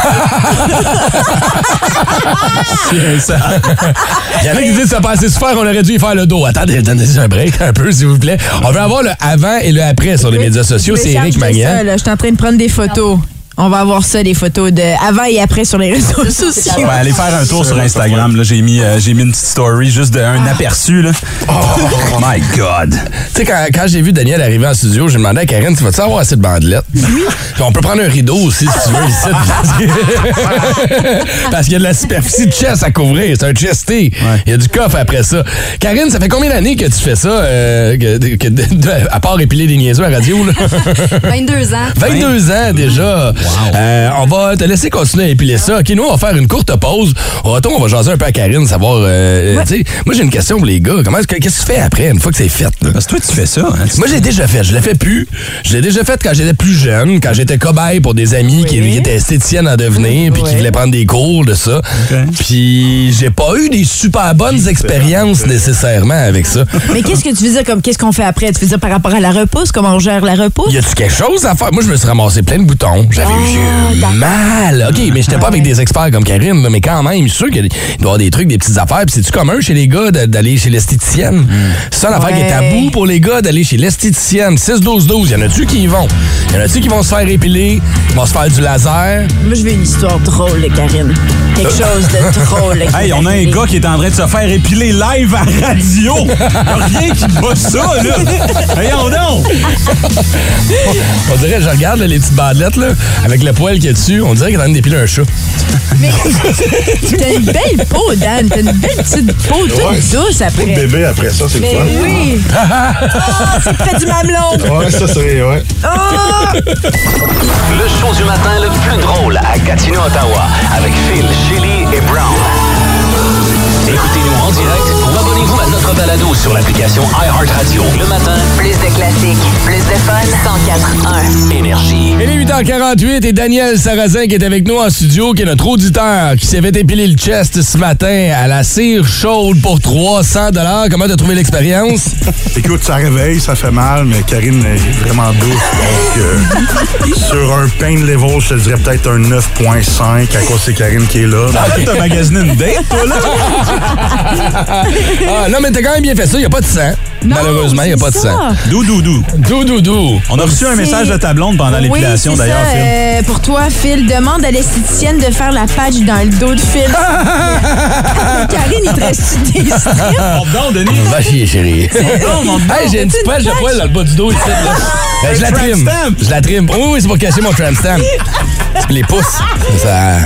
Yannick qui dit ça passait super, on aurait dû y faire le dos. Attendez, donnez un break un peu, s'il vous plaît. On veut avoir le avant et le après sur les médias sociaux. C'est Eric ça, Magnan. là. Je suis en train de prendre des photos. On va avoir ça, des photos de avant et après sur les réseaux sociaux. Ouais, allez faire un tour sur Instagram. Là, j'ai mis, euh, j'ai mis une petite story juste d'un aperçu. Là. Oh my God. Tu sais, quand, quand j'ai vu Daniel arriver en studio, j'ai demandé à Karine, tu vas-tu avoir assez de bandelettes? Oui. Puis on peut prendre un rideau aussi, si tu veux, ici. (laughs) Parce qu'il y a de la superficie de chest à couvrir. C'est un chesté. Il y a du coffre après ça. Karine, ça fait combien d'années que tu fais ça, euh, que- que- de- de- à part épiler des niaiseux à radio? Là? (laughs) (laughs) 22 ans. 22 ans déjà. Euh, on va te laisser continuer à épiler ça. OK, nous, on va faire une courte pause. Au retour, on va jaser un peu à Karine, savoir... euh, tu sais, Moi, j'ai une question pour les gars. Comment est-ce que- Qu'est-ce que tu fais après, une fois que c'est fait? là? Parce que toi, tu fais ça. Hein? Moi, j'ai déjà fait. Je l'ai fait plus. Je l'ai déjà fait quand j'étais plus jeune, quand j'étais cobaye pour des amis qui, qui étaient esthéticiennes à devenir, puis qui voulaient prendre des cours de ça. Puis j'ai pas eu des super bonnes expériences nécessairement avec ça. (laughs) Mais qu'est-ce que tu veux dire comme qu'est-ce qu'on fait après? Tu veux dire par rapport à la repousse, comment on gère la repousse? Y a-tu quelque chose à faire? Moi, je me suis ramassé plein de boutons. J'avais eu mal. OK, mais j'étais pas avec des experts comme Karine, mais quand même, je suis sûr qu'il doit y avoir des trucs, des petites affaires. Puis c'est-tu commun chez les gars d'aller chez l'esthéticienne? C'est ça l'affaire qui est tabou pour les gars d'aller chez l'esthéticienne. 6-12-12, y en a-tu qui y vont? Y en a-tu qui vont se faire épiler, qui vont se faire du laser? Moi, je veux une histoire drôle, de Karine. Quelque chose de drôle. (laughs) Hey, on a un gars qui est en train de se faire épiler live à radio. Y a rien qui bat ça, là. Voyons donc. On dirait, je regarde là, les petites bandelettes là, avec le poil qu'il y a dessus, on dirait qu'il est en train d'épiler un chat. Mais (laughs) t'as une belle peau, Dan. T'as une belle petite peau toute Ouais, douce Pas de après. bébé après ça, c'est le Mais fun. oui! Ah, c'est près du mamelon! Ouais, ça, c'est. Ouais. Ah! Le show du matin le plus drôle à Gatineau, Ottawa, avec Phil, Shelly et Brown. Écoutez-nous en direct à notre balado sur l'application iHeartRadio. Le matin, Plus de classiques, plus de fun. 104.1. énergie. Il est 8h48 et Daniel Sarrazin qui est avec nous en studio, qui est notre auditeur, qui s'est fait épiler le chest ce matin à la cire chaude pour 300 Comment t'as trouvé l'expérience? (laughs) Écoute, ça réveille, ça fait mal, mais Karine est vraiment douce. Donc, euh, sur un pain level, je te dirais peut-être un 9.5 à cause c'est Karine qui est là. T'as magasiné une date, toi, là? (laughs) Ah, non, mais t'as quand même bien fait ça, il a pas de sang. Malheureusement, il a pas de ça. sang. Dou, dou, dou. Dou, dou, dou. On a reçu un message de ta blonde pendant l'épilation, oui, d'ailleurs, Phil. euh, pour toi, Phil, demande à l'esthéticienne de faire la patch dans le dos de Phil. (laughs) Karine, il te reste des (laughs) strips? Pardon, Denis. Va chier, chérie. Oh, mon Hey, j'ai une petite page de poil dans le bas du dos ici. Là. Euh, je la stamp. Je la trime. Oui, oui, c'est pour cacher mon tramp stamp. (laughs) (laughs) Les pouces. Ça...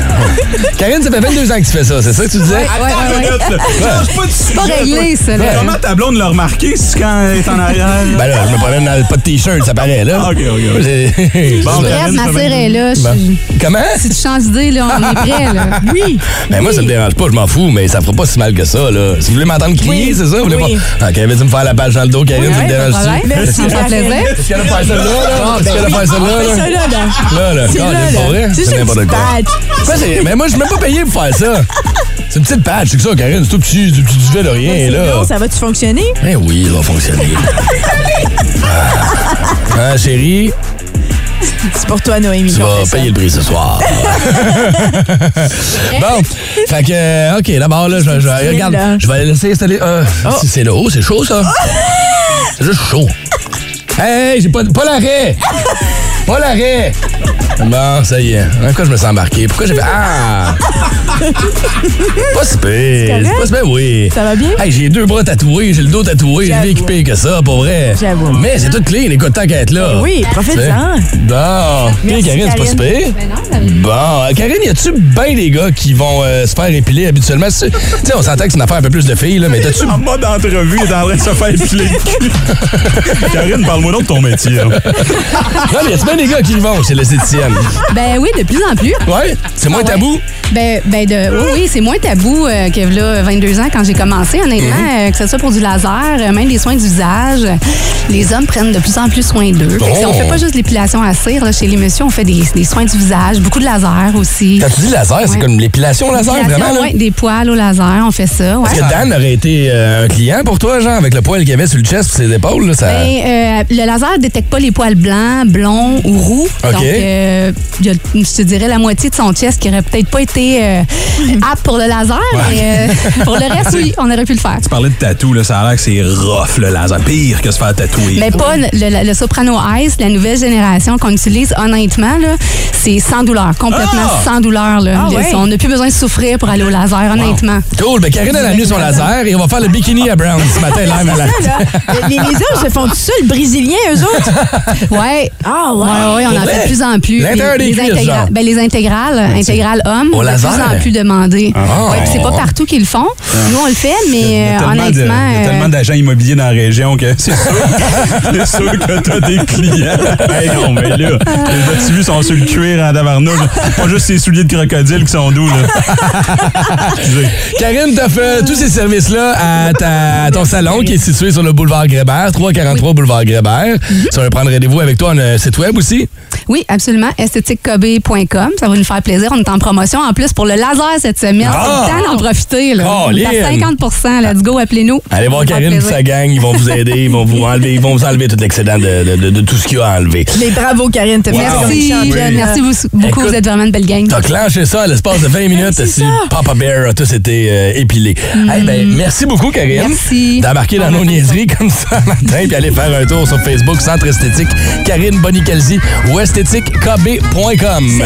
Karine, ça fait 22 ans que tu fais ça, c'est ça que tu disais? Ouais, ouais, ouais. Minute, là. Change pas de sujet, pas réglé, ça, là. Comment ta blonde l'a remarqué si quand elle est en arrière? Ben là, je me promène dans le pas de t-shirt, ça paraît, là. Ah, OK, OK, OK. J'ai- Bon, Bref, Karine, ma sœur est là. je- Bon. Comment? Si tu changes d'idée, là, on est prêt, là. Oui. Ben moi, ça me dérange pas, je m'en fous, mais ça fera pas si mal que ça, là. Si vous voulez m'entendre crier, Oui. c'est ça? Vous voulez Oui. pas... OK, veux-tu me faire la page dans le dos, Karine, Oui, ça de dérange-tu? Merci, Ça me fait plaisir. Est-ce qu'elle a fait ça là, là? Est-ce qu'elle a fait ça là, Fais ça là? là, là. Là. C'est Ah, là. Vrai? C'est n'importe petite quoi. patch. Mais moi, je suis même pas payé pour faire ça. C'est une petite patch, c'est que ça, Karine. C'est tout petit, du petit duvet de rien, là. ça va-tu fonctionner? Eh oui, il va fonctionner. (laughs) ah, chérie, C'est pour toi, Noémie. tu vas payer le prix ce soir. (laughs) bon, fait que, euh, OK, d'abord, là, je, je- regarde, là. je vais laisser installer. euh, si C'est là. Oh, c'est chaud, ça. C'est juste chaud. Hey, j'ai pas, pas l'arrêt. Pas l'arrêt. Bon, ça y est. Pourquoi je me sens embarqué? Pourquoi j'ai fait. Ah! (laughs) Pas si pire. Pas si pire, oui. Ça va bien? Hey, j'ai deux bras tatoués, j'ai le dos tatoué, j'ai J'avoue. vu équipé que ça, pour vrai. J'avoue. Mais c'est tout clean, écoute, tant qu'à être là. Oui, profite-en. Bon. Puis Karine, c'est pas si pire. Ben non, ça va. Bon, Karine, y a-tu bien des gars qui vont euh, se faire épiler habituellement? Tu sais, on s'entend que c'est une affaire un peu plus de filles, là, mais t'as-tu. En mode entrevue, est en train de se faire épiler. (laughs) Karine, parle-moi donc de ton métier. hein. Non, mais y a-tu bien des gars qui y vont chez l'esthéticienne? Ben oui, de plus en plus. Ouais? C'est moins tabou? Ben, ben de, oui, oui, c'est moins tabou euh, que là, 22 ans quand j'ai commencé, honnêtement, Mhm. euh, que ce soit pour du laser, euh, même des soins du visage. Les hommes prennent de plus en plus soin d'eux. Oh. On fait pas juste l'épilation à cire là, chez les messieurs, on fait des, des soins du visage, beaucoup de laser aussi. Quand tu dis laser, c'est comme l'épilation laser, L'épilation, vraiment? Des poils au laser, on fait ça. Ouais. Est-ce que Dan aurait été euh, un client pour toi, genre, avec le poil qu'il y avait sur le chest et ses épaules? Là, ça... Ben, le laser détecte pas les poils blancs, blonds ou roux. Donc, a, je te dirais la moitié de son chest qui aurait peut-être pas été euh, apte pour le laser, mais euh, pour le reste, oui, on aurait pu le faire. Tu parlais de tatou, là, ça a l'air que c'est rough, le laser. Pire que se faire tatouer. Mais pas le, le- le Soprano Ice, la nouvelle génération qu'on utilise, honnêtement, là, c'est sans douleur, complètement Ah! sans douleur. Là. Ah? On n'a plus besoin de souffrir pour aller au laser, honnêtement. Cool, ben Karine, elle a amené son laser et on va faire le bikini à Brown ce matin, live à la... Là, les, les hommes se font tout ça, le brésilien, eux autres? (laughs) Ouais. Ah, ouais. Ouais, ouais, on en fait de plus en plus. L'intérieur Les- des les cuisses, intégrales- genre. ben, les intégrales, intégrales hommes, Au de plus en plus demandées. Ah. Ouais, c'est pas partout qu'ils le font. Nous, on le fait, mais euh, de- honnêtement. il y a euh, tellement d'agents immobiliers dans la région que c'est sûr, (laughs) sûr que t'as des clients. Hey, non, mais là, les as-tu vu sont sur le cuir en tabarnouche? Pas juste ces souliers de crocodile qui sont doux, là. Karine, t'as fait tous ces services-là à, ta- à ton salon qui est situé sur le boulevard Grébert, 343 boulevard Grébert. Si on veut prendre rendez-vous avec toi, on a un site web aussi? Oui, absolument. esthétiquekobe.com. Ça va nous faire plaisir. On est en promotion en plus pour le laser cette semaine. Ah! C'est le temps d'en profiter. Là. On est à Colin! 50 Let's go, appelez-nous. Allez voir Karine et sa gang, ils vont vous aider, ils vont vous (laughs) enlever, ils vont vous enlever tout l'excédent de, de- de- de tout ce qu'il y a à enlever. Mais bravo, Karine. Comme Merci. championne. Merci vous- beaucoup. Écoute, vous êtes vraiment une belle gang. T'as clenché ça à l'espace de 20 minutes si Papa Bear a tous été euh, épilé. Eh ben, merci beaucoup, Karine. Merci. D'embarquer dans nos niaiseries comme ça le matin, puis aller faire un tour sur Facebook, Centre Esthétique, Karine Bonicalzi ou esthétiquekb.com.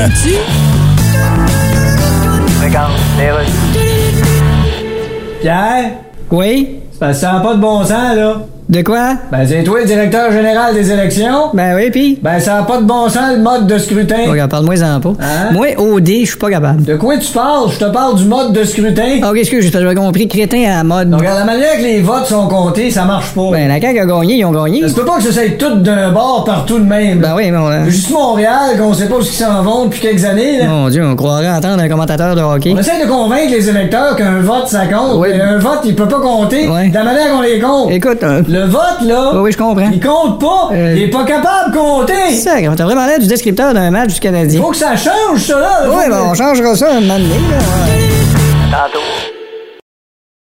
Rues. Pierre? Oui? Ça n'a pas de bon sens, là. De quoi? Ben, c'est toi le directeur général des élections? Ben oui, pis? Ben, ça n'a pas de bon sens, le mode de scrutin. Regarde, parle-moi-en pas. Hein? Moi, OD, je suis pas capable. De quoi tu parles? Je te parle du mode de scrutin. Ah, qu'est-ce que j'ai compris? Crétin à la mode. Donc, à la manière que les votes sont comptés, ça marche pas. Ben, la CAQ a gagné, ils ont gagné. Ça se peut pas que ça soit tout d'un bord partout de même. Ben oui, mais on C'est Juste Montréal, qu'on sait pas où ils s'en vont depuis quelques années, là. Mon Dieu, on croirait entendre un commentateur de hockey. On essaie de convaincre les électeurs qu'un vote, ça compte. Oui. mais Un vote, il peut pas compter Ouais. de la manière qu'on les compte. Écoute, euh, le vote, là. Oui, je comprends. Il compte pas. Euh, il est pas capable de compter. C'est ça, t'as vraiment l'air du descripteur d'un match du Canadien. Faut que ça change, ça, là. Oui, ben, on changera ça un moment donné, là. Tantôt.